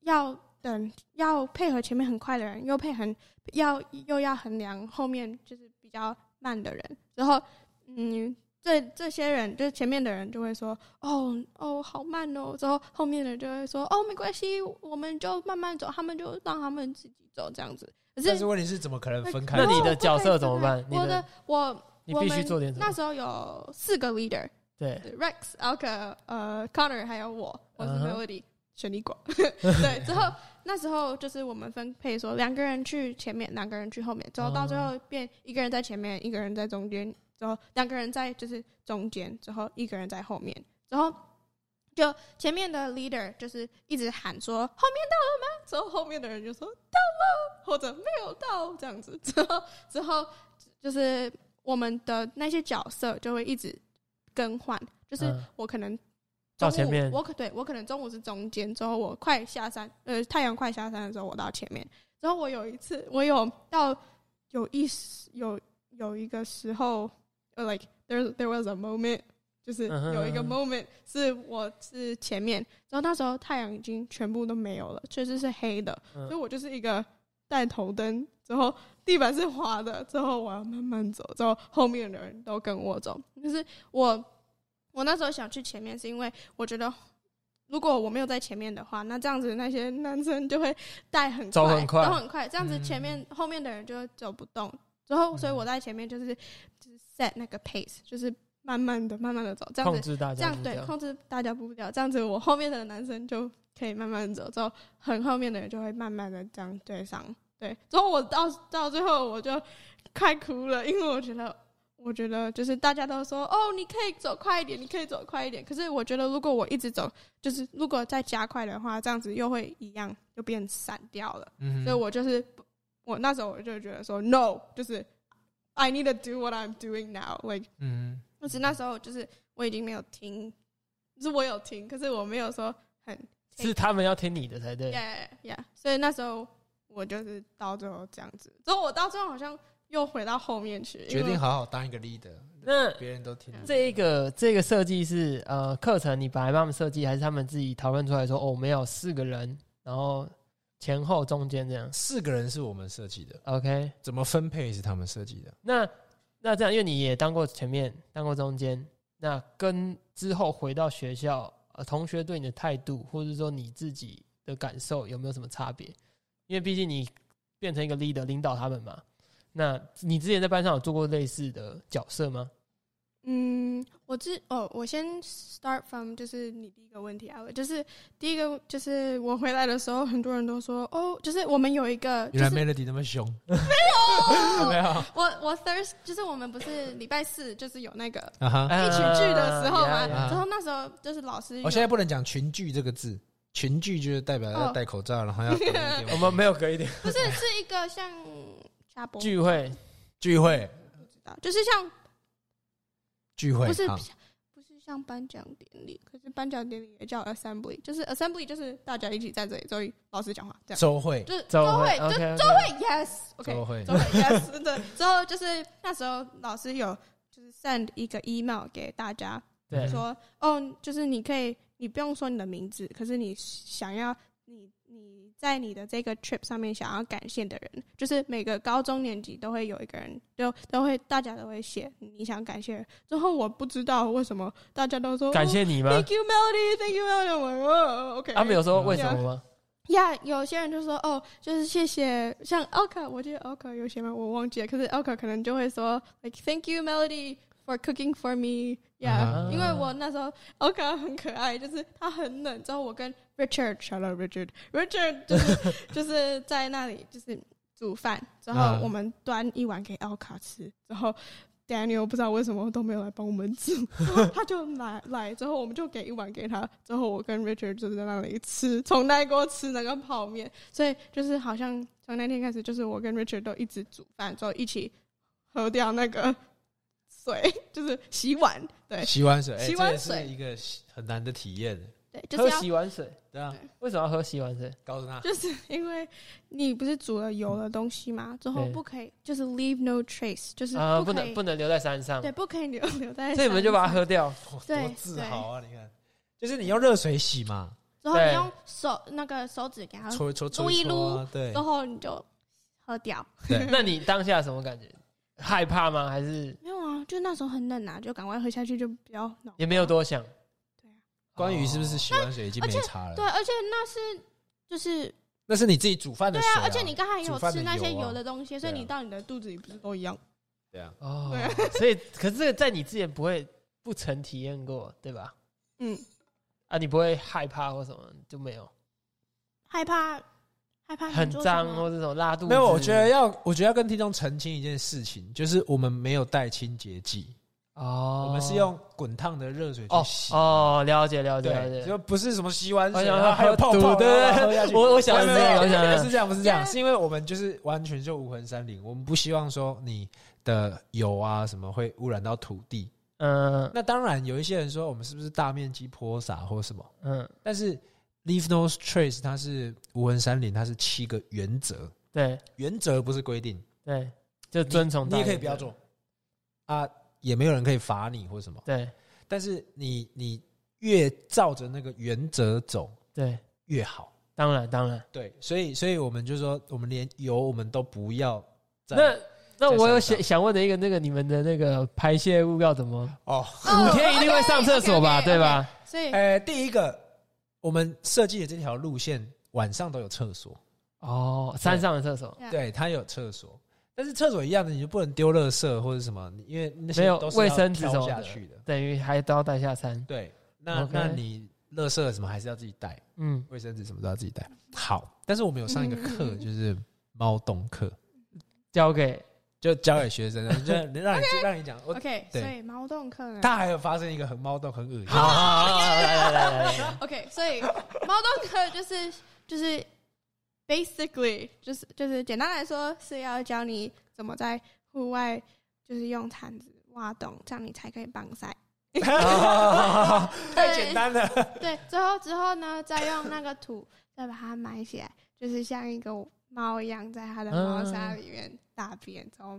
要等，要配合前面很快的人，又配合要又要衡量后面就是比较慢的人，然后嗯，这这些人就是前面的人就会说，哦哦，好慢哦，之后后面的人就会说，哦，没关系，我们就慢慢走，他们就让他们自己走这样子。可是但是问题是怎么可能分开？那你的角色怎么办我的我你必须我们做点什么？那时候有四个 leader。对，Rex、Alka、呃 Connor 还有我，我是嗯哼 Melody 选你广。*laughs* 对，之后那时候就是我们分配说两个人去前面，两个人去后面，之后到最后变一个人在前面，一个人在中间，之后两个人在就是中间，之后一个人在后面，之后。就前面的 leader 就是一直喊说后面到了吗？之后后面的人就说到了，或者没有到这样子。之后之后就是我们的那些角色就会一直更换，就是嗯我可能到前面我可对我可能中午是中间，之后我快下山，呃，太阳快下山的时候我到前面。之后我有一次，我有到有一时有有一个时候，呃，like there there was a moment，就是有一个 moment 是我是前面，然后那时候太阳已经全部都没有了，确实是黑的，嗯所以我就是一个带头灯，之后地板是滑的，之后我要慢慢走，之后后面的人都跟我走。就是我，我那时候想去前面，是因为我觉得如果我没有在前面的话，那这样子那些男生就会带很走很快都很快，这样子嗯前面、后面的人就会走不动。之后，所以我在前面就是就是 set 那个 pace，就是慢慢的、慢慢的走，这样子控制大这样对，控制大家步调，这样子我后面的男生就可以慢慢走，之后很后面的人就会慢慢的这样对上，对，之后我到到最后我就快哭了，因为我觉得。我觉得就是大家都说哦，你可以走快一点，你可以走快一点。可是我觉得如果我一直走，就是如果再加快的话，这样子又会一样，就变散掉了。嗯所以我就是我那时候我就觉得说 no，就是 I need to do what I'm doing now，like 嗯，但是那时候就是我已经没有听，就是我有听，可是我没有说很是他们要听你的才对。yeah yeah，所以那时候我就是到最后这样子，所以我到最后好像又回到后面去，决定好好当一个 leader，那别人都听你。这一个这个设计是呃课程你本来帮他们设计，还是他们自己讨论出来说哦，我们有四个人，然后前后中间这样四个人是我们设计的，？OK，怎么分配是他们设计的。那那这样，因为你也当过前面，当过中间，那跟之后回到学校，呃，同学对你的态度，或者说你自己的感受有没有什么差别？因为毕竟你变成一个 leader，领导他们嘛。那你之前在班上有做过类似的角色吗？嗯，我之哦，我先 start from 就是你第一个问题啊，就是第一个就是我回来的时候，很多人都说哦，就是我们有一个，就原来 Melody 那么凶，*laughs* 没有没有我我 Thurs 就是我们不是礼拜四就是有那个。一群聚的时候嘛，啊呀呀之后那时候就是老师有，我现在不能讲群聚这个字，群聚就是代表要哦戴口罩，然后要隔一点 *laughs* 我们没有隔一点不是是一个像下播聚会，聚会。就是像聚会，不是好不是像颁奖典礼，可是颁奖典礼也叫 assembly，就是 assembly 就是大家一起在这里，所以老师讲话这样，周会，就是周会会，就 OK，周会 yes，OK，周会。周会 yes，*laughs* 对，之后就是那时候老师有就是 send 一个 email 给大家，对，说哦，就是你可以，你不用说你的名字，可是你想要你你在你的这个 trip 上面想要感谢的人，就是每个高中年级都会有一个人，都都会大家都会写你想感谢。之后我不知道为什么大家都说感谢你吗？Thank you Melody，Thank you Melody，OK，他们有说为什么吗？呀有些人就说哦，就是谢谢，像 Elka，我记得 Elka 有写吗？我忘记了，可是 Elka 可能就会说 like Thank you Melody for cooking for me。Yeah，、啊因为我那时候 Elka 很可爱，就是他很冷，之后我跟 Richard，shout out Richard，Richard 就是 *laughs* 就是在那里就是煮饭，之后啊。我们端一碗给 Elka 吃，之后 Daniel 不知道为什么都没有来帮我们煮，然 *laughs* 后他就来来之后我们就给一碗给他，之后我跟 Richard 就在那里吃，从那锅吃那个泡面，所以就是好像从那天开始，就是我跟 Richard 都一直煮饭，之后一起喝掉那个 *laughs* 水，就是洗碗，对。洗碗水，哎洗碗水是一个很难的体验。对，就喝是要洗碗水，对啊，为什么要喝洗碗水？告诉他，就是因为你不是煮了油的东西嘛，之后对不可以就是 leave no trace，就是啊，不不可以、能不能留在山上，对，不可以留 *laughs* 留在，所以你们就把它。喝掉。多自豪啊！你看，就是你用热水洗嘛，对之后你用手那个手指给它，搓一搓搓撸一搓啊，对之后你就喝掉。对。*laughs* 那你当下什么感觉？害怕吗？还是没有啊，就那时候很冷啊，就赶快喝下去，就比较暖。也没有多想？关于是不是洗碗水已经没差了？对，，而且那是就是那是你自己煮饭的水对啊，而且你刚才有煮饭的吃那些油的东西，所以你到你的肚子里不是都一样？对啊，哦对啊，所以可是这个在你之前不会不曾体验过，对吧？嗯，啊，你不会害怕或什么就没有，害怕害怕很脏或者这种拉肚子。没有，我觉得要，我觉得要跟听众澄清一件事情，就是我们没有带清洁剂，哦，我们是用滚烫的热水去哦洗。哦，了解了解了，解。就不是什么洗碗水，然后还有泡泡，喝对对然后喝下去。我我想的是这样，我想不是这样，不是这样，是因为我们就是完全就无痕山林，我们不希望说你的油啊什么会污染到土地。嗯那当然，有一些人说我们是不是大面积泼洒或什么，嗯，但是 Leave No Trace 它是无痕山林，它是七个原则，对原则不是规定，对，就遵从你也可以。不要做啊，也没有人可以罚你或什么。对但是你你越照着那个原则走对，越好。当然当然。对，所以所以我们就说，我们连油我们都不要在。那那我有想想问的一个，那个你们的那个排泄物要怎么？哦，五天一定会上厕所吧，*laughs* 对吧？所以呃，第一个，我们设计的这条路线晚上都有厕所，哦，山上的厕所对，它有厕所，但是厕所一样的，你就不能丢垃圾或者什么，因为那些没有都是卫生纸挑什么下去的。等于还都要带下山。对，那 OK 那你垃圾什么还是要自己带，嗯，卫生纸什么都要自己带。好，但是我们有上一个课，嗯就是猫洞课，交给就交给学生的，*laughs* 就让你让你讲。我 OK，对所以猫洞课呢？他还有发生一个很猫洞、很恶心。*laughs* 好好好，来来来来来，OK，所以猫洞课就是就是 basically 就是就是简单来说是要教你怎么在户外就是用铲子挖洞，这样你才可以防晒。太简单了。对，之后之后呢，再用那个土再把它埋起来，就是像一个猫一样在它的猫砂里面大便。之后，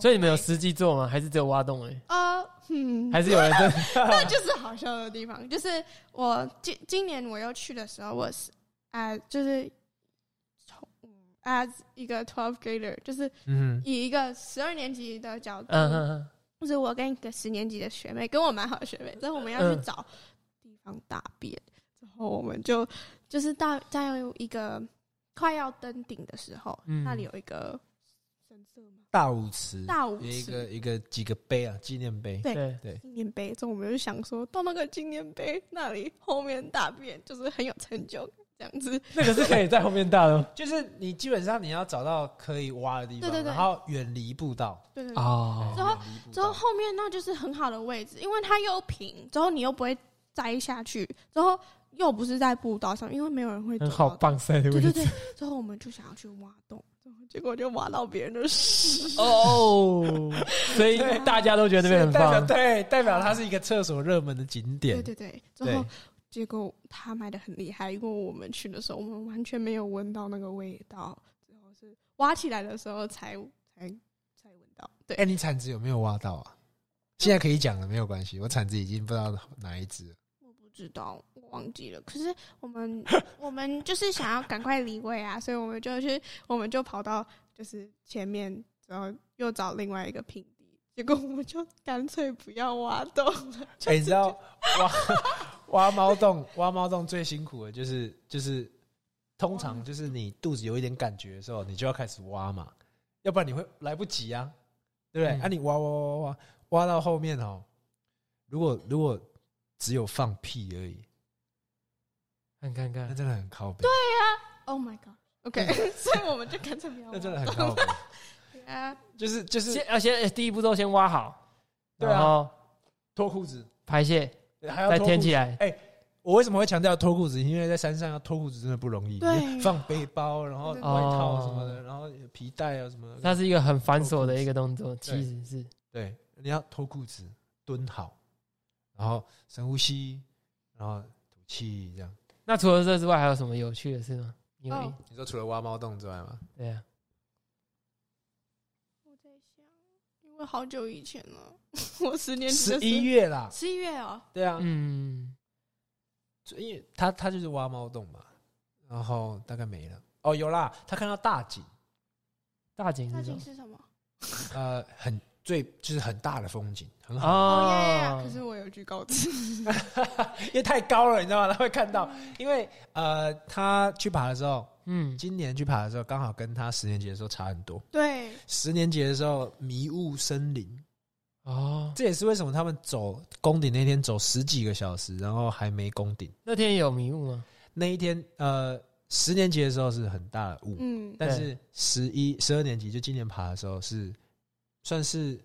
所以你们有实际做吗？还是只有挖洞而已？呃，嗯，还是有人真 *laughs* *laughs* 那就是好笑的地方，就是我今今年我又去的时候，我是啊、就是 as 一个 twelve grader，就是嗯以一个十二年级的角度，嗯嗯嗯，就是我跟一个十年级的学妹，跟我蛮好的学妹，之后我们要嗯去找地方大便，之后我们就就是到在一个快要登顶的时候，嗯。那里有一个神社吗？大舞池，大舞池。一个一个几个碑啊，纪念碑。对对，纪念碑，之后我们就想说到那个纪念碑那里后面大便，就是很有成就感，这样子。那个是可以在后面大的吗 *laughs* 就是你基本上你要找到可以挖的地方，对对对然后远离步道。对对对。哦之后后后面那就是很好的位置，因为它又平，之后你又不会栽下去，之后又不是在步道上，因为没有人会很好到棒塞的位置对对对，之后我们就想要去挖洞，结果就挖到别人的屎。哦，所以大家都觉得那边很代表棒。对，代表它是一个厕所热门的景点对。对对，之后结果他卖的很厉害，因为我们去的时候，我们完全没有闻到那个味道，之后是挖起来的时候才才才闻到。对，哎，你铲子有没有挖到啊？现在可以讲了，没有关系。我铲子已经不知道哪一只了。我不知道，我忘记了。可是我们 *laughs* 我们就是想要赶快离位啊，所以我们就去，我们就跑到就是前面，然后又找另外一个平地，结果我们就干脆不要挖洞了。哎，你知道 *laughs* 挖挖猫洞，挖猫洞最辛苦的就是就是，通常就是你肚子有一点感觉的时候，你就要开始挖嘛，要不然你会来不及啊，对不对？嗯。啊，你挖挖挖挖挖挖到后面哦，如果如果只有放屁而已，很尴尬，那真的很靠背，Oh my god！OK，、*laughs* 所以我们就干脆不要挖。那真的很靠背，*laughs* 啊，就是就是先要先第一步都先挖好，对啊。然后脱裤子，排泄，还要再。填起来。哎我为什么会强调脱裤子？因为在山上要脱裤子真的不容易，放背包，然后外套什么的，然后皮带啊什么的，它是一个很繁琐的一个动作，其实是对，你要脱裤子，蹲好，然后深呼吸，然后吐气，这样。那除了这之外，还有什么有趣的事吗？因为、哦你说除了挖猫洞之外吗？对啊，我在想，好久以前了，*laughs* 我十年级十的时候一，月啦，十一月哦，对啊，嗯，因为他他就是挖猫洞嘛，然后大概没了。哦，有啦，他看到大井，大景那是什么？景是什么？呃，很最就是很大的风景，很好，哦耶可是我有惧高症，*laughs* 因为太高了，你知道吗？他会看到，因为呃，他去爬的时候，嗯，今年去爬的时候，刚好跟他十年级的时候差很多。对，十年级的时候迷雾森林，哦，这也是为什么他们走宫顶那天走十几个小时，然后还没宫顶。那天有迷雾吗？那一天，呃，十年级的时候是很大的雾，嗯，但是十一、十二年级就今年爬的时候是算是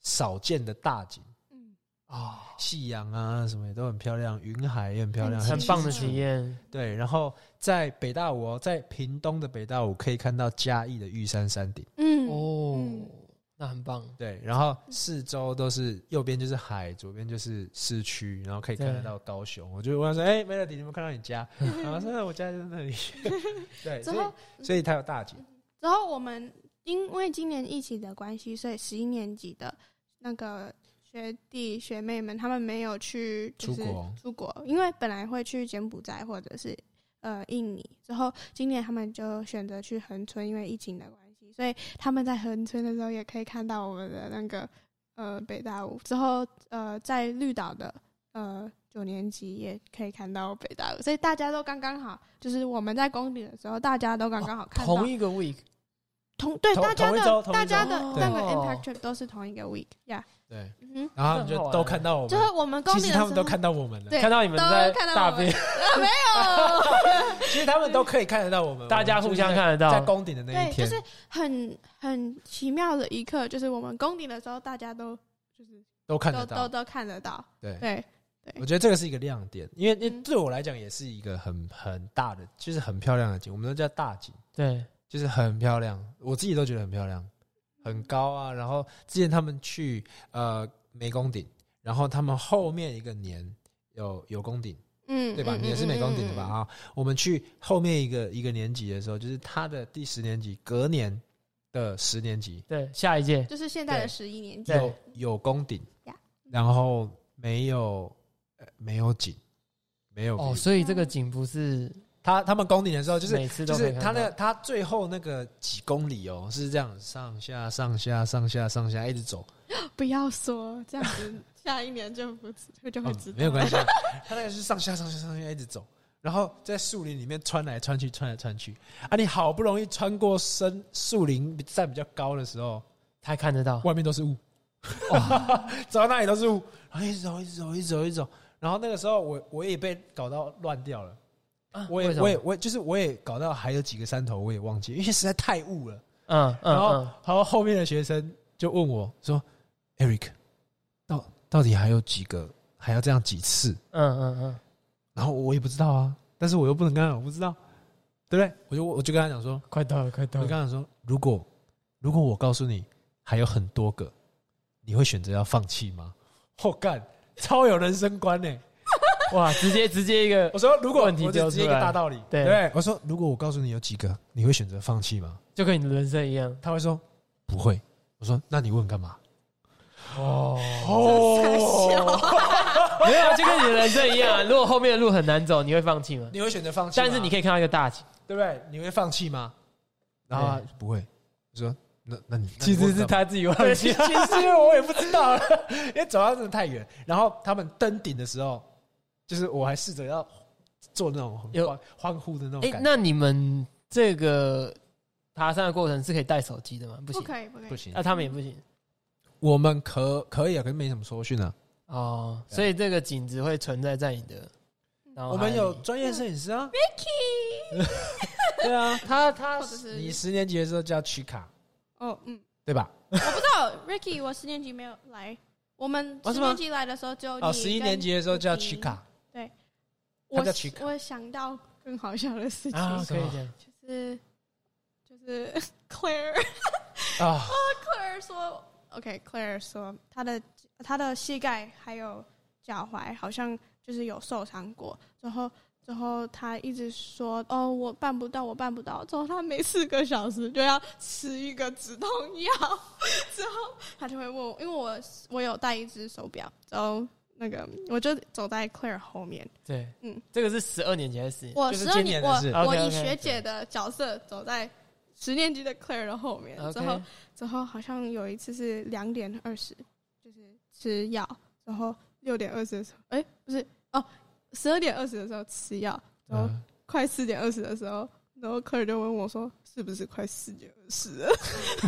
少见的大景，嗯，啊，夕阳啊什么也都很漂亮，云海也很漂亮，很很棒的体。验。对，然后在北大武哦，在屏东的北大武可以看到嘉义的玉山山顶。嗯，哦嗯，那很棒。对，然后四周都是右边就是海，左边就是市区，然后可以看得到高雄。我就问他说：“哎、梅乐迪，你有没有看到你家？”然后他说：“我家就在那里。*laughs* ”对，所之后以所以他有大景。然后我们因为今年疫情的关系，所以十一年级的那个学弟学妹们，他们没有去就是出国出国，因为本来会去柬埔寨或者是呃印尼，之后今年他们就选择去横村，因为疫情的关系，所以他们在横村的时候也可以看到我们的那个呃北大五。之后呃在绿岛的呃九年级也可以看到北大武，所以大家都刚刚好，就是我们在宫顶的时候，大家都刚刚好看到。同一个 week，同对同大家的大家的哦。那个对。impact trip 都是同一个 week 呀、对，yeah，嗯哼，然后他们就都看到我们，就是我们宫其顶的时候，实他们都看到我们了。看到你们在看到大便，没有，*laughs* 其实他们都可以看得到我们，大家互相看得到。在到。宫顶的那一对，就，是很很奇妙的一刻，就是我们宫顶的时候，大家都就是都看得到。都都都看得到，对，对，我觉得这个是一个亮点，因为对我来讲也是一个很很大的，就是很漂亮的景，我们都叫大景。对，就是很漂亮，我自己都觉得很漂亮，很高啊。然后之前他们去呃美宫顶，然后他们后面一个年有有宫顶，嗯，对吧？嗯你也是美宫顶的吧？？嗯嗯嗯啊，我们去后面一个一个年级的时候，就是他的第十年级，隔年的十年级对，下一届就是现在的十一年级，有有宫顶，然后没有呃没有景，没有哦，所以这个景不是他他们攻顶的时候，就是就是他那个他最后那个几公里哦，是这样上下上下上下上下一直走，*gasps* 不要说这样子，下一年就不知就会嗯知道，没有关系，*laughs* 他那个是上下上下上下一直走，然后在树林里面穿来穿去穿来穿去。啊，你好不容易穿过深树林在比较高的时候，他还看得到。外面都是雾，*laughs* 走到哪里都是雾，然后一直走一直走一直走一直走，然后那个时候我我也被搞到乱掉了。啊我也我也我也就是我也搞到还有几个山头我也忘记，*laughs* 因为实在太雾了。嗯嗯然后嗯，然后后面的学生就问我说：“Eric，到到底还有几个还要这样几次嗯嗯嗯，？”然后我也不知道啊，但是我又不能跟他讲我不知道，对不对？我就我就跟他讲说，快到了，快到了。我就跟他讲说，如果如果我告诉你还有很多个，你会选择要放弃吗？我、干，超有人生观呢、哇，直接直接一个 *laughs* 我说，如果问题我就直接一个大道理，对不对？我说，如果我告诉你有几个，你会选择放弃吗？就跟你的人生一样他会说不会。我说，那你问干嘛？哦。哦，*laughs* 没有啊，就跟你的人生一样啊。如果后面的路很难走，你会放弃吗？你会选择放弃？但是你可以看到一个大景，对不对？你会放弃吗？然后他不会。我说，那那你其实是他自己对，放弃。其其实因为我也不知道了，*laughs* 因为走到真的太远。然后他们登顶的时候，就是我还试着要做那种欢欢呼的那种哎，感觉，那你们这个爬山的过程是可以带手机的吗？不不行，可以不可以不，行那。他们也不行我们可可以啊，可是没什么收讯啊。哦。所以这个景只会存在在你的。我们有专业摄影师啊，*laughs* Ricky。*laughs* 对啊，他他是你十年级的时候叫曲卡，哦嗯，对吧？我不知道 Ricky，我十年级没有来，我们十年级来的时候就哦，十一年级的时候叫曲曲卡，我我想到更好笑的事情，啊，什么可以。讲就是就是 *laughs* Claire 啊，*laughs* Claire 说，OK，Claire 说他的他的膝盖还有脚踝好像就是有受伤过，然后之后他一直说哦我办不到，我办不到，之后他每四个小时就要吃一个止痛药，*laughs* 之后他就会问我，因为我我有戴一只手表，然后那个我就走在 Claire 后面，对，嗯。嗯，这个是十二年级的事。情？我十二年我我以学姐的角色走在十年级的 Claire 的后面，之后之后好像有一次是两点二十，就是吃药，然后六点二十的时候，哎、不是哦，十二点二十的时候吃药，然后嗯。快四点二十的时候，然后 Claire 就问我说：“是不是快四点二十了？”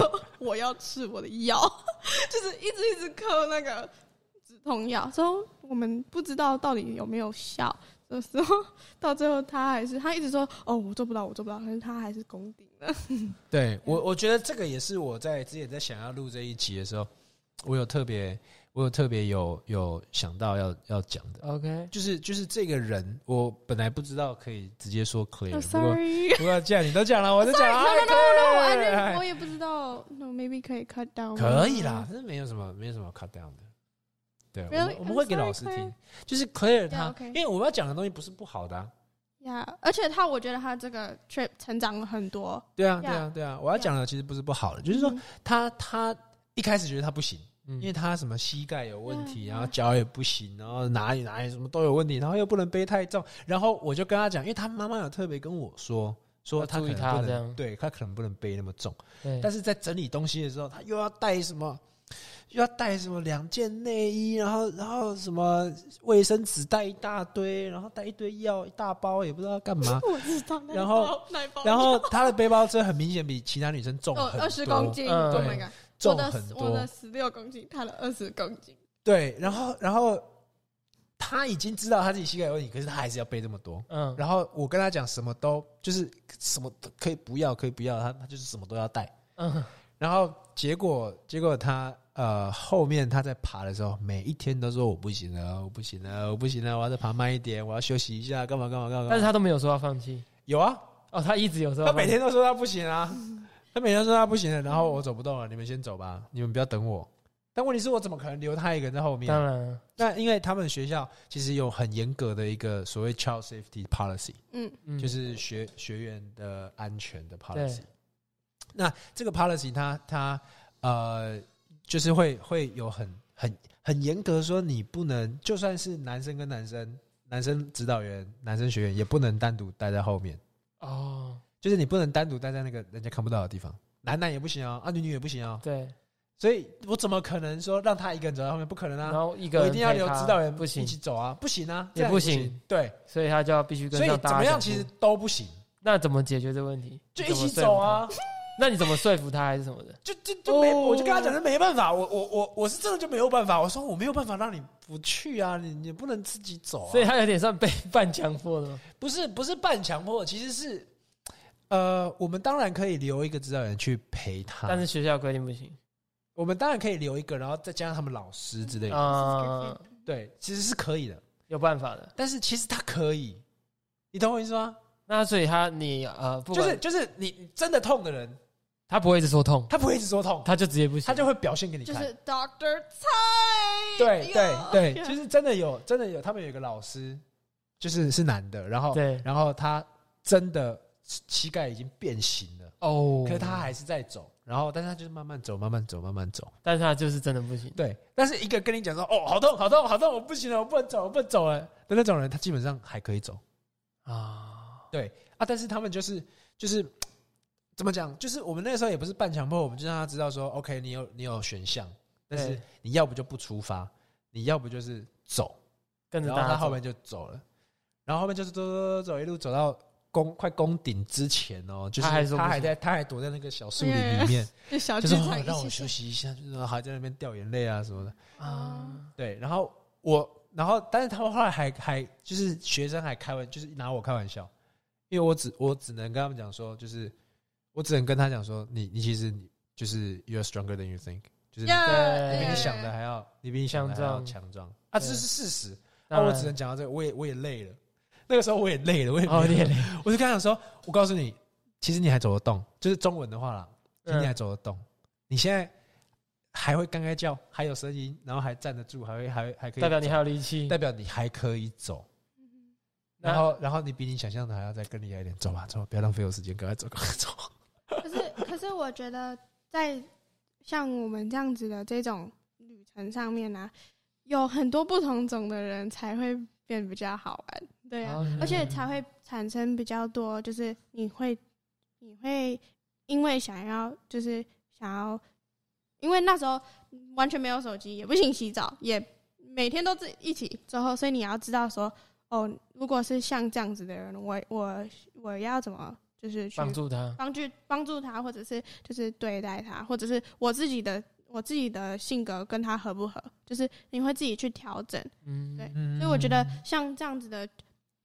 *laughs* 我要吃我的药，*laughs* 就是一直一直扣那个止痛药，之后我们不知道到底有没有效。的时候，*laughs* 到最后他还是他一直说：“哦，我做不到，我做不到。”可是他还是攻顶了。*laughs* 对我，我觉得这个也是我在之前在想要录这一集的时候，我有特别，我有特别有有想到要要讲的，OK，就是就是这个人，我本来不知道可以直接说 clear，、Oh, 不过 sorry. *laughs* 不过既然你都讲了，我就讲 No, 啊 no, no, no, I didn't- clear 我也不知道。No, maybe 可以 cut down. 可以啦，这没有什么没有什么 cut down 的。对，我?我们会给老师听就是 clear 他 Yeah, okay. 因为我们要讲的东西不是不好的、啊，呀而且他，我觉得他这个 trip 成长了很多。对啊，Yeah. 对啊，对啊，我要讲的其实不是不好的，就是说嗯他他一开始觉得他不行，嗯因为他什么膝盖有问题，Yeah, 然后脚也不行，然后哪里哪里什么都有问题，然后又不能背太重，然后我就跟他讲，因为他妈妈有特别跟我说，说他可能对他可能不能背那么重，对，但是在整理东西的时候，他又要带什么，又要带什么两件内衣，然后然后什么卫生纸带一大堆，然后带一堆药一大包，也不知道要干嘛。*laughs* 我知道。然后然后他的背包真的很明显比其他女生重哦很多，二十公斤嗯，Oh my god！重的很多我的。十六公斤，他的二十公斤。对，然后然后他已经知道他自己膝盖有问题，可是他还是要背这么多。嗯，然后我跟他讲什么都就是什么都可以不要，可以不要，他他就是什么都要带。嗯，然后结果结果他呃后面他在爬的时候，每一天都说我不行了，我不行了，我不行了，我要再爬慢一点，我要休息一下，干嘛干嘛干嘛。但是他都没有说要放弃。有啊，哦，他一直有说他每天都说他不行啊，他每天都说他不行了，然后我走不动了，你们先走吧，你们不要等我。但问题是我怎么可能留他一个人在后面？当然，那因为他们学校其实有很严格的一个所谓 child safety policy，嗯，嗯就是学学员的安全的 policy。那这个 policy 他他呃，就是会会有很很很严格说，你不能就算是男生跟男生，男生指导员、男生学员也不能单独待在后面，哦，就是你不能单独待在那个人家看不到的地方，男男也不行啊，啊女女也不行啊。对，所以我怎么可能说让他一个人走在后面？不可能啊然啊！后一个一定要留指导员不行一，起走啊，不行啊，也不不行。对，所以他就要必须跟所以怎么样其实都不行，那怎么解决这个问题？就一起走啊。他。那你怎么说服他还是什么的？就就就没，哦我就跟他讲，是没办法，我我我我是真的就没有办法。我说我没有办法让你不去啊，你你不能自己走啊。所以他有点算被半强迫的吗？不是不是半强迫，其实是呃，我们当然可以留一个指导员去陪他，但是学校规定不行我们当然可以留一个，然后再加上他们老师之类的。啊，对，其实是可以的，有办法的。但是其实他可以，你懂我意思吗？那所以他你呃，不就是就是你你真的痛的人，他不会一直说痛，他不会一直说痛，他就直接不行，他就会表现给你看。就是 Doctor 蔡，对对哟。对，就是真的有真的有，他们有一个老师，就是是男的，然后对。然后他真的膝盖已经变形了，哦，可是他还是在走，然后但是他就是慢慢走，慢慢走，慢慢走。但是他就是真的不行，对，但是一个跟你讲说哦，好痛，好痛，好痛，我不行了，我不能走，我不能走了的那种人，他基本上还可以走。啊，对。啊。但是他们就是就是怎么讲，就是我们那时候也不是半强迫，我们就让他知道说，OK，你有你有选项，但是你要不就不出发，你要不就是走。跟着他后面就走了，然后后面就是走走走走，一路走到宫快宫顶之前哦，就是他还在他还躲在那个小树林里面，*laughs* 就小就剧场说哦让我休息一下，就是还在那边掉眼泪啊什么的。啊，对，然后我然后但是他们后来还还就是学生还开玩，就是拿我开玩笑，因为我只我只能跟他们讲说，就是我只能跟他讲说，你你其实你就是 you're stronger than you think，就是你比你想的还要，你比你想的还要强壮啊，这是事实。那我只能讲到这个，我也我也累了。那个时候我也累了，我也 *laughs* 我就跟他讲说，我告诉你，其实你还走得动，就是中文的话啦，其实你还嗯走得动。你现在还会刚刚叫，还有声音，然后还站得住，还会还还可以，代表你还有力气，代表你还可以走。那然后然后你比你想象的还要再更厉害一点，走吧走吧，不要浪费我时间，赶快走赶快走。我觉得在像我们这样子的这种旅程上面呢、有很多不同种的人才会变比较好玩，对啊，嗯而且才会产生比较多，就是你会你会因为想要就是想要，因为那时候完全没有手机，也不行洗澡，也每天都自一起之后，所以你要知道说，哦，如果是像这样子的人，我我我要怎么就是去帮助他，帮助帮助他，或者是就是对待他，或者是我自己的我自己的性格跟他合不合，就是你会自己去调整。嗯，对嗯所以我觉得像这样子的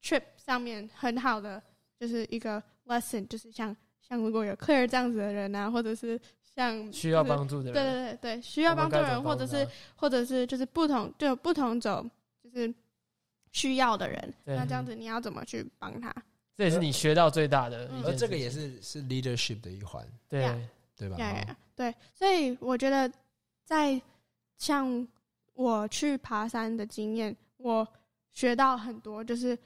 trip 上面很好的就是一个 lesson，就是像像如果有 Claire 这样子的人啊，或者是像需要帮助的人，对对对对，需要帮助的人，或者是或者是就是不同就不同种就是需要的人，那这样子你要怎么去帮他？这也是你学到最大的而这个也是是 leadership 的一环，对。对吧？对，所以我觉得在像我去爬山的经验，我学到很多，就是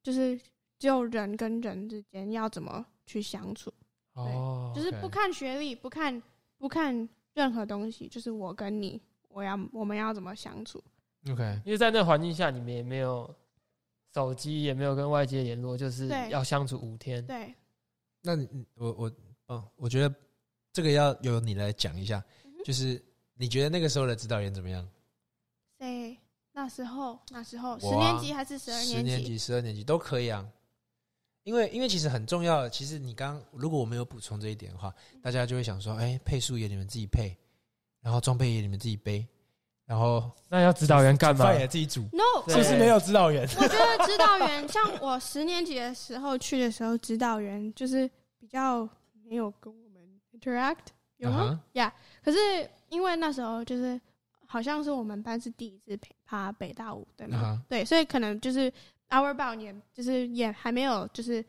就是就人跟人之间要怎么去相处，哦，就是不看学历，不看不看任何东西，就是我跟你，我要我们要怎么相处。OK，因为在那环境下，你们也没有手机，也没有跟外界联络，就是要相处五天。对，那你我我嗯，我觉得这个要由你来讲一下嗯，就是你觉得那个时候的指导员怎么样？谁那时候那时候十啊年级还是十二年级？十年级、十二年级都可以啊。因为因为其实很重要的，其实你刚如果我没有补充这一点的话，大家就会想说，哎，配速也你们自己配，然后装备也你们自己背，然后那要指导员干嘛？饭也自己煮，No，对是不是没有指导员？我觉得指导员，像我十年级的时候去的时候，指导员就是比较没有跟我们 interact，有吗？？Yeah，可是因为那时候就是好像是我们班是第一次爬爬北大武，对吗？对，所以可能就是 our bound 也就是也还没有就是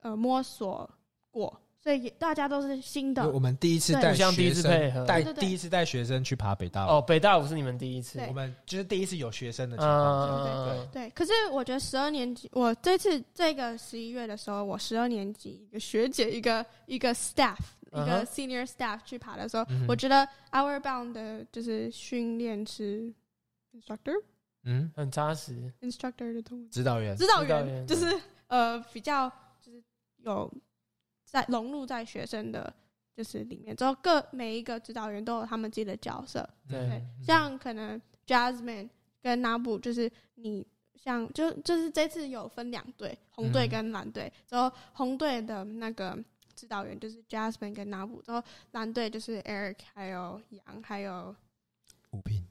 呃摸索过，所以大家都是新的。我们第一次对。带互相第一学次配合。生带对对对。第一次带学生去爬北大。武，哦，北大武是你们第一次，对。我们就是第一次有学生的情况。下，嗯，对，可是我觉得十二年级，我这次这个十一月的时候，我十二年级一个学姐，一个一个 staff，一个 senior staff 去爬的时候，嗯哼。我觉得 our bound 的就是训练师 instructor 嗯，很扎实。instructor 的中文。指导员。指导指导员员就是呃比较就是有在融入在学生的就是里面，之后各每一个指导员都有他们自己的角色，对对，像可能 Jasmine 跟 Nabu，就是你像就就是这次有分两队，红队嗯。跟蓝队。之后红队的那个指导员就是 Jasmine 跟 Nabu，之后蓝队就是 Eric 还有杨还有五品，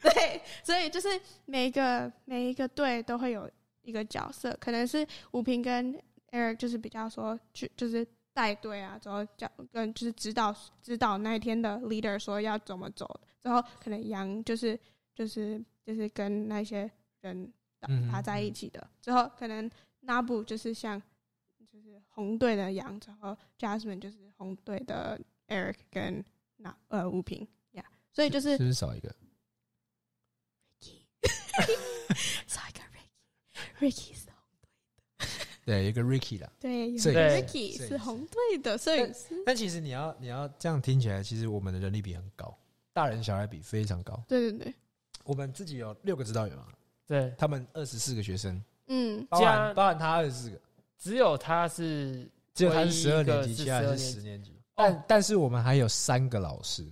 对，所以就是每一个每一个队都会有一个角色，可能是吴平跟 Eric 就是比较说去就是带队啊，之后教跟就是指导指导那一天的 leader 说要怎么走，之后可能羊就是就是就是跟那些人嗯打在一起的，之后可能 Nabu 就是像就是红队的羊，然后 Jasmine 就是红队的 Eric 跟那呃吴平呀所以就是是不是少一个？少一个 Ricky，Ricky 是对，有一个 Ricky 啦。对，有 Ricky 摄影师是红队的摄影师，但其实你要你要这样听起来，其实我们的人力比很高，大人小孩比非常高。对对对，我们自己有六个指导员嘛，对，他们二十四个学生，嗯，包含包含他二十四个，只有他是只有他是十二一个年级，是其他人12年级是十年级。但但是我们还有三个老师，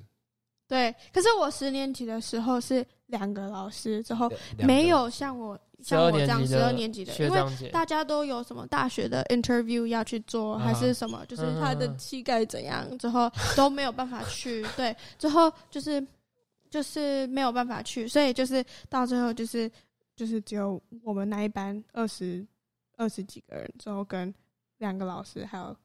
对。可是我十年级的时候是两个老师，之后没有像我像我这样12十二年年级的，因为大家都有什么大学的 interview 要去做，啊还是什么，就是他的嗯膝盖怎样，之后都没有办法去，*laughs* 对，之后就是就是没有办法去，所以就是到最后就是就是只有我们那一班二十二十几个人，之后跟两个老师，还有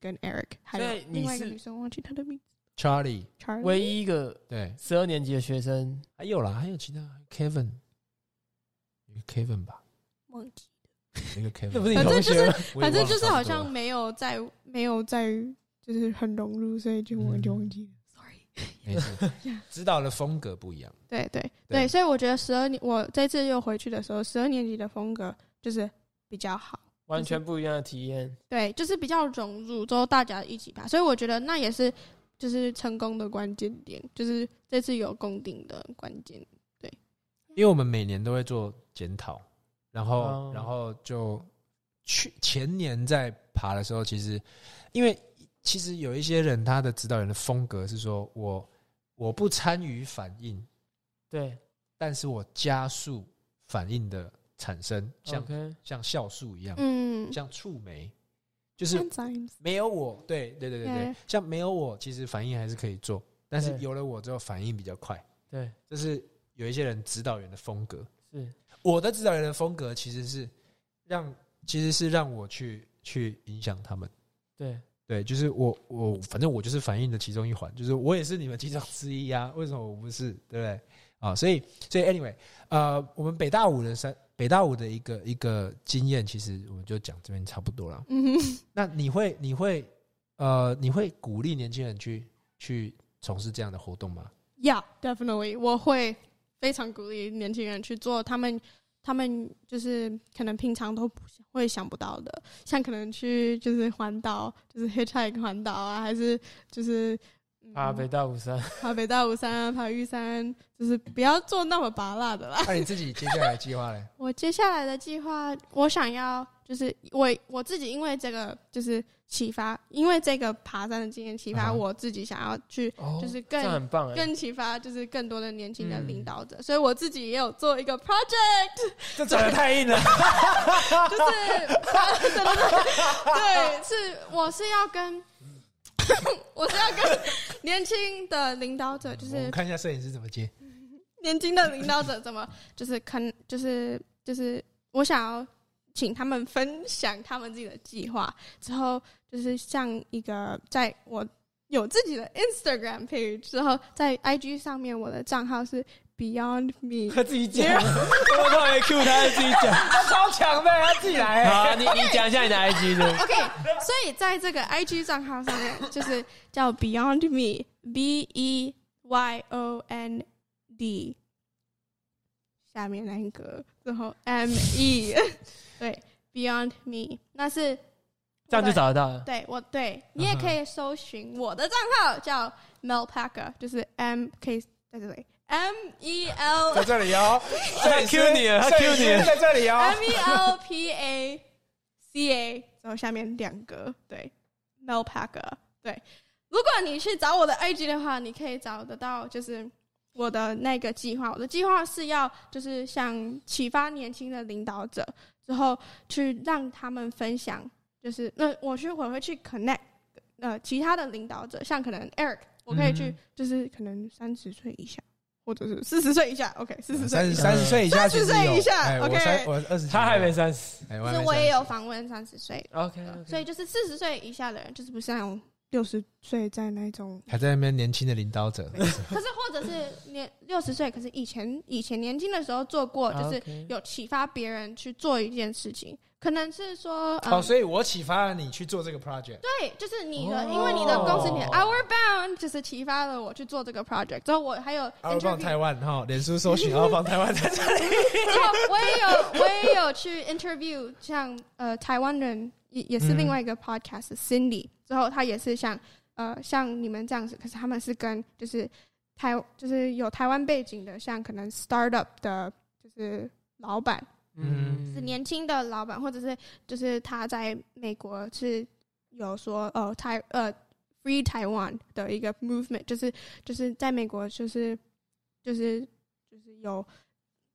跟 Eric，还有另外一个女生忘记她的名字 Charlie，，Charlie，唯一一个对，十二年级的学生，还有啦，还有其他 Kevin，有一个 Kevin 吧，忘记，有一个 Kevin，那 *laughs* 不是你反正就是反正就是好像没有在没有在就是很融入，所以就我就嗯忘记了，sorry。没事，*laughs* 指导的风格不一样。对对对。对，所以我觉得十二年，我这次又回去的时候，十二年级的风格就是比较好，完全不一样的体验。对，就是比较融入之后大家一起吧，所以我觉得那也是就是成功的关键点，就是这次有攻顶的关键。对。因为我们每年都会做检讨，然后、哦。然后就去前年在爬的时候，其实因为其实有一些人他的指导员的风格是说我我不参与反应，对。但是我加速反应的产生，像、像酵素一样，嗯，像触媒，就是没有我，对对对对对对，像没有我，其实反应还是可以做，但是有了我之后反应比较快，对，就是有一些人指导员的风格。是我的指导员的风格其实是让，其实是让我去去影响他们。对，对，就是我我反正我就是反应的其中一环，就是我也是你们其中之一啊。为什么我不是？对不对？啊，所以所以 anyway，呃，我们北大五的三北大五的一个一个经验，其实我们就讲这边差不多了。嗯哼，那你会你会呃你会鼓励年轻人去去从事这样的活动吗？Yeah, definitely，我会非常鼓励年轻人去做他们他们就是可能平常都不会想不到的，像可能去就是环岛，就是 hitchhike 环岛啊，还是就是。嗯爬北大五山，爬北大武山啊，爬玉山，就是不要做那么拔辣的啦。那你自己接下来计划嘞？*laughs* 我接下来的计划，我想要就是我我自己，因为这个就是启发，因为这个爬山的经验启发我自己想要去，哦就是更很棒哎。更启发，就是更多的年轻的嗯领导者，所以我自己也有做一个 project，*laughs* 这转的太硬了。*laughs* 就是对，是我是要跟 *laughs* 我是要跟年轻的领导者，就是我们看一下摄影师怎么接。年轻的领导者怎么就是看就是就是我想要请他们分享他们自己的计划，之后就是像一个在我有自己的 Instagram page 之后，在 IG 上面我的账号是 Beyond Me。他自己讲，我都没 Q 他，自己讲。他超强的，他自己来。好，你你讲一下你的 IG 的。OK，所以在这个 IG 账号上面，就是叫 Beyond Me，B E Y O N D，下面那一个，然后 M E，*laughs* 对，Beyond Me，那是这样就找得到了。对我对你也可以搜寻我的账号叫 Mel Packer，就是 M 可以在这里 M E L 在这里哦，*laughs* 他 Q 你了，他 Q 你了。在这里哦。M E L P A C A，然后下面两个，对，Mel Packer，对。如果你去找我的 IG 的话，你可以找得到，就是我的那个计划。我的计划是要就是想启发年轻的领导者之后，去让他们分享，就是那我去我会去 connect 呃其他的领导者，像可能 Eric，我可以去嗯就是可能三十岁以下，或者是四十岁以下，OK，四十岁以下。三十三十岁以下，三十岁以下 OK 我二十，他还没，三十。哎，就是我也有访问三十岁 OK，所以就是四十岁以下的人，就是不是那种六十岁在那种，还在那边年轻的领导者，可是或者是年六十岁，可是以前以前年轻的时候做过，就是有启发别人去做一件事情，可能是说，哦，嗯，所以我启发了你去做这个 project。对，就是你的，哦因为你的公司你的 Our Bound 就是启发了我去做这个 project。之后我还有阿尔邦 interview，台湾哈，脸书搜寻阿尔邦台湾在这里。*laughs* 之后我也有我也有去 interview 像呃台湾人也也是嗯另外一个 podcast、Cindy，之后他也是像呃像你们这样子，可是他们是跟就是台就是有台湾背景的，像可能 startup 的就是老板。嗯。是年轻的老板，或者是就是他在美国是有说呃台呃 Free Taiwan 的一个 movement，就是就是在美国就是就是就是有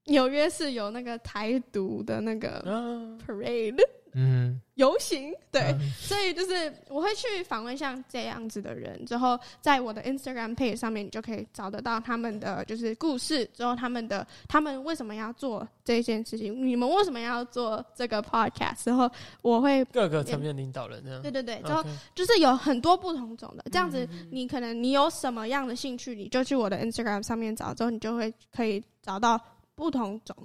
纽约是有那个台独的那个嗯 parade 嗯，游行，对，嗯。所以就是我会去访问像这样子的人，之后在我的 Instagram page 上面，你就可以找得到他们的就是故事，之后他们的他们为什么要做这件事情，你们为什么要做这个 podcast，之后我会各个层面领导人这样。对对对，之后就是有很多不同种的，这样子你可能你有什么样的兴趣，你就去我的 Instagram 上面找，之后你就会可以找到不同种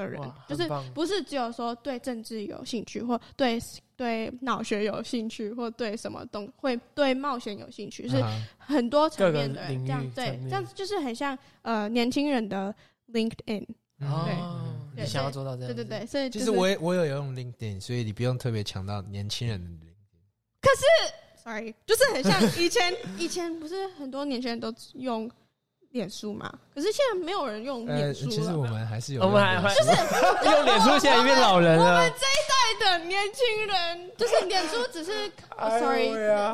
的人，就是不是只有说对政治有兴趣，或对对脑学有兴趣，或对什么东会对冒险有兴趣，是啊很多层面的这样对这样子就是很像呃年轻人的 LinkedIn，哦，对你想要做到这样，对对对，所以其实就是我也我有用 LinkedIn，所以你不用特别强调年轻人的 LinkedIn。可是 sorry，就是很像以前以前不是很多年轻人都用脸书嘛，可是现在没有人用呃，脸书了。其实我们还是有我用脸书，*laughs* 们还还用脸书，现在变老人了。代的年轻人，*laughs* 就是脸书只是、哎 sorry，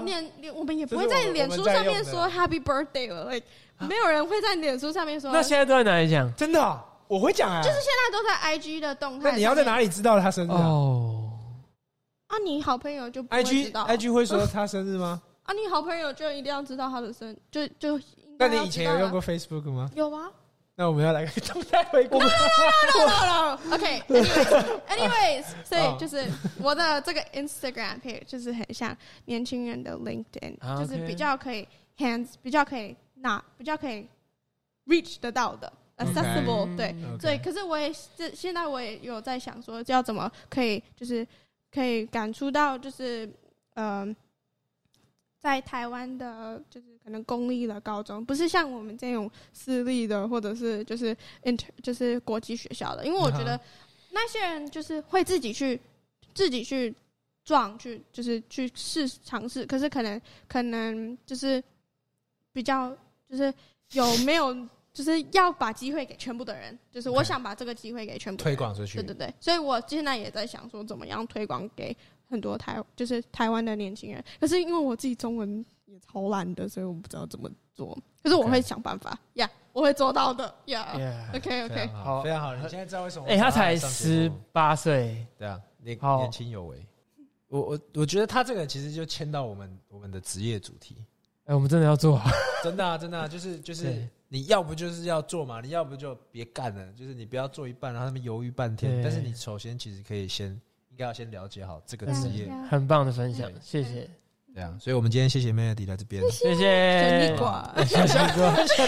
脸脸我们也不这是我们会在脸书上面说 Happy Birthday 了，like 没有人会在脸书上面说。那现在都在哪里讲？真的啊，我会讲啊。就是现在都在 IG 的动态。那你要在哪里知道他生日啊哦，啊？你好朋友就不会知？IG 道 IG 会说他生日吗？*laughs* 啊？你好朋友就一定要知道他的生，就就应那你以前有用过 Facebook 吗？有啊那我们要来个动态回顾。？No no no。*laughs* OK，anyways，anyways，*laughs* 所哦以就是我的这个 Instagram page 就是很像年轻人的 LinkedIn，啊就是比较可以 hands，比较可以拿，比较可以 reach 得到的 accessible，对。所以，可是我也这现在我也有在想说，要怎么可以就是可以感触到，就是嗯、呃，在台湾的，就是可能公立的高中，不是像我们这种私立的，或者是就是 inter 就是国际学校的，因为我觉得嗯那些人就是会自己去自己去撞，去就是去试尝试，可是可能可能就是比较就是有没有就是要把机会给全部的人，就是我想把这个机会给全部推广出去。对对对，所以我现在也在想说，怎么样推广给很多台就是台湾的年轻人。可是因为我自己中文也超烂的，所以我不知道怎么做。可是我会想办法呀我会做到的呀。Yeah OK 非 OK，常好，好非常好。你现在知道为什么？哎，他才十，八岁，对啊，年好年轻有为。我我我觉得他这个其实就牵到我们我们的职业主题，哎，我们真的要做好。*laughs* 真的啊，真的啊，就是就是你要不就是要做嘛，你要不就别干了，就是你不要做一半，然后他们犹豫半天。但是你首先其实可以先应该要先了解好这个职业很棒的分享对，谢谢，对啊。所以我们今天谢谢 Melody 来这边，谢全谢力。quả 谢谢全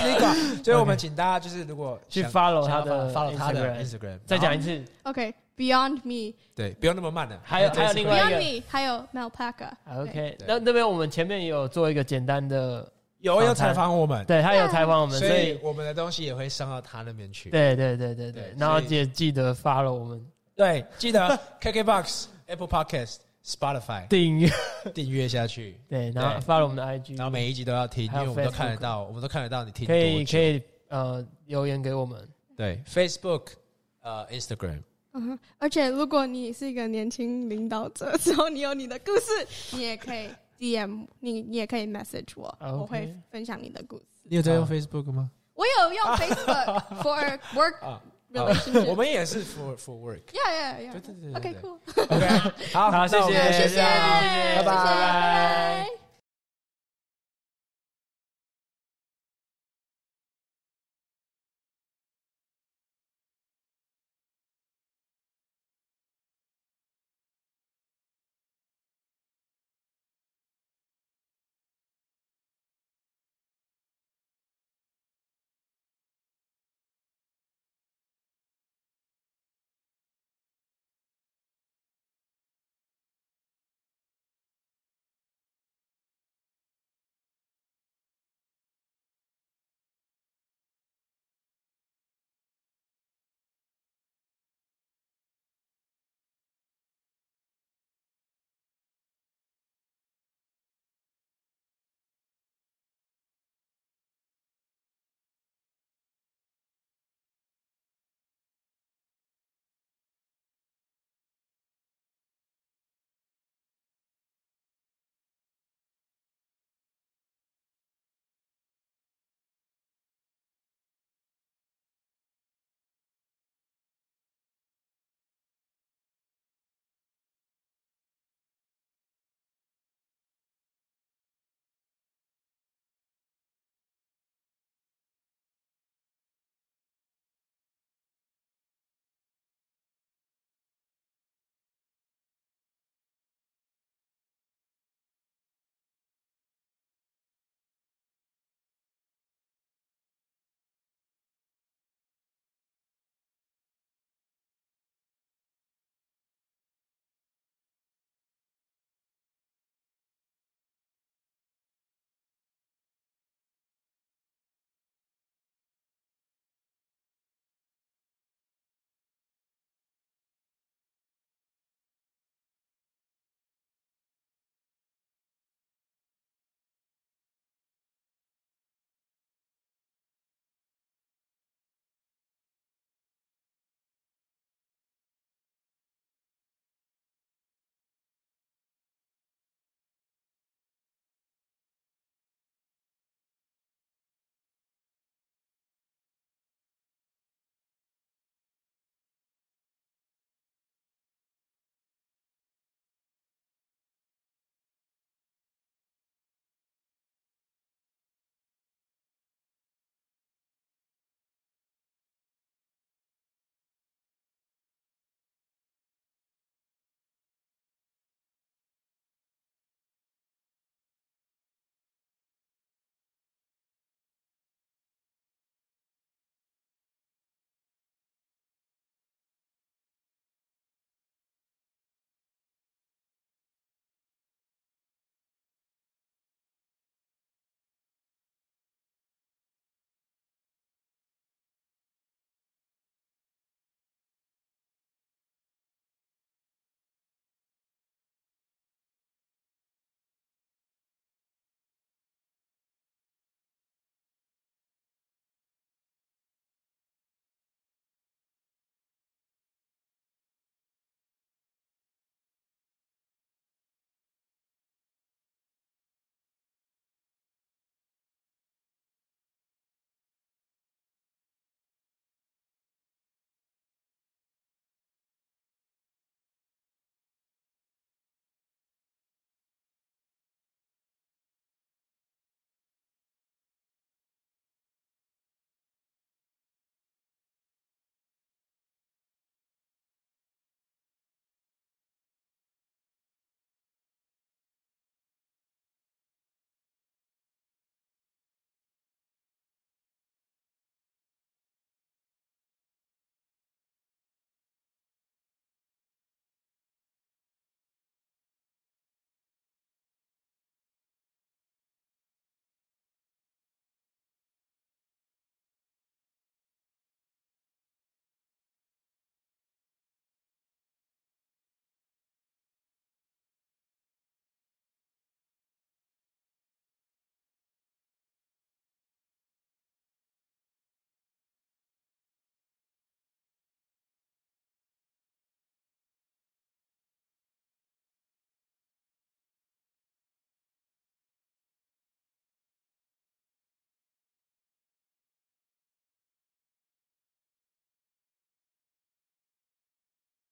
力广。*laughs* 所以我们请大家就是如果去想 follow 他的 follow 他的 Instagram 再讲一次，OK，Beyond Me，Beyond 对，不要那么慢的。还有还有另外一个。Me，还有 Malpaca。OK，那那边我们前面也有做一个简单的，有有采访我们，对他有采访我们，所所以以我们的东西也会上到他那边去。对对对对对对，然后也记得 follow 我们。对，记得 KKBox、Apple Podcast、Spotify 订阅，订阅下去，*laughs* 对，然后对。follow 我们的 IG，然后每一集都要听，因还有为我们都 Facebook 看得到，我们都看得到你听可以多久。可以呃留言给我们，对 Facebook、呃 Instagram，嗯哼，而且如果你是一个年轻领导者，之后你有你的故事，*laughs* 你也可以 DM 你，你也可以 message 我 OK 我会分享你的故事。你有在用 Facebook 吗？我有用 Facebook *laughs* for work 我们也是 for for work。Yeah yeah yeah。对对对对 OK cool。OK，好，好，谢谢谢谢，拜拜。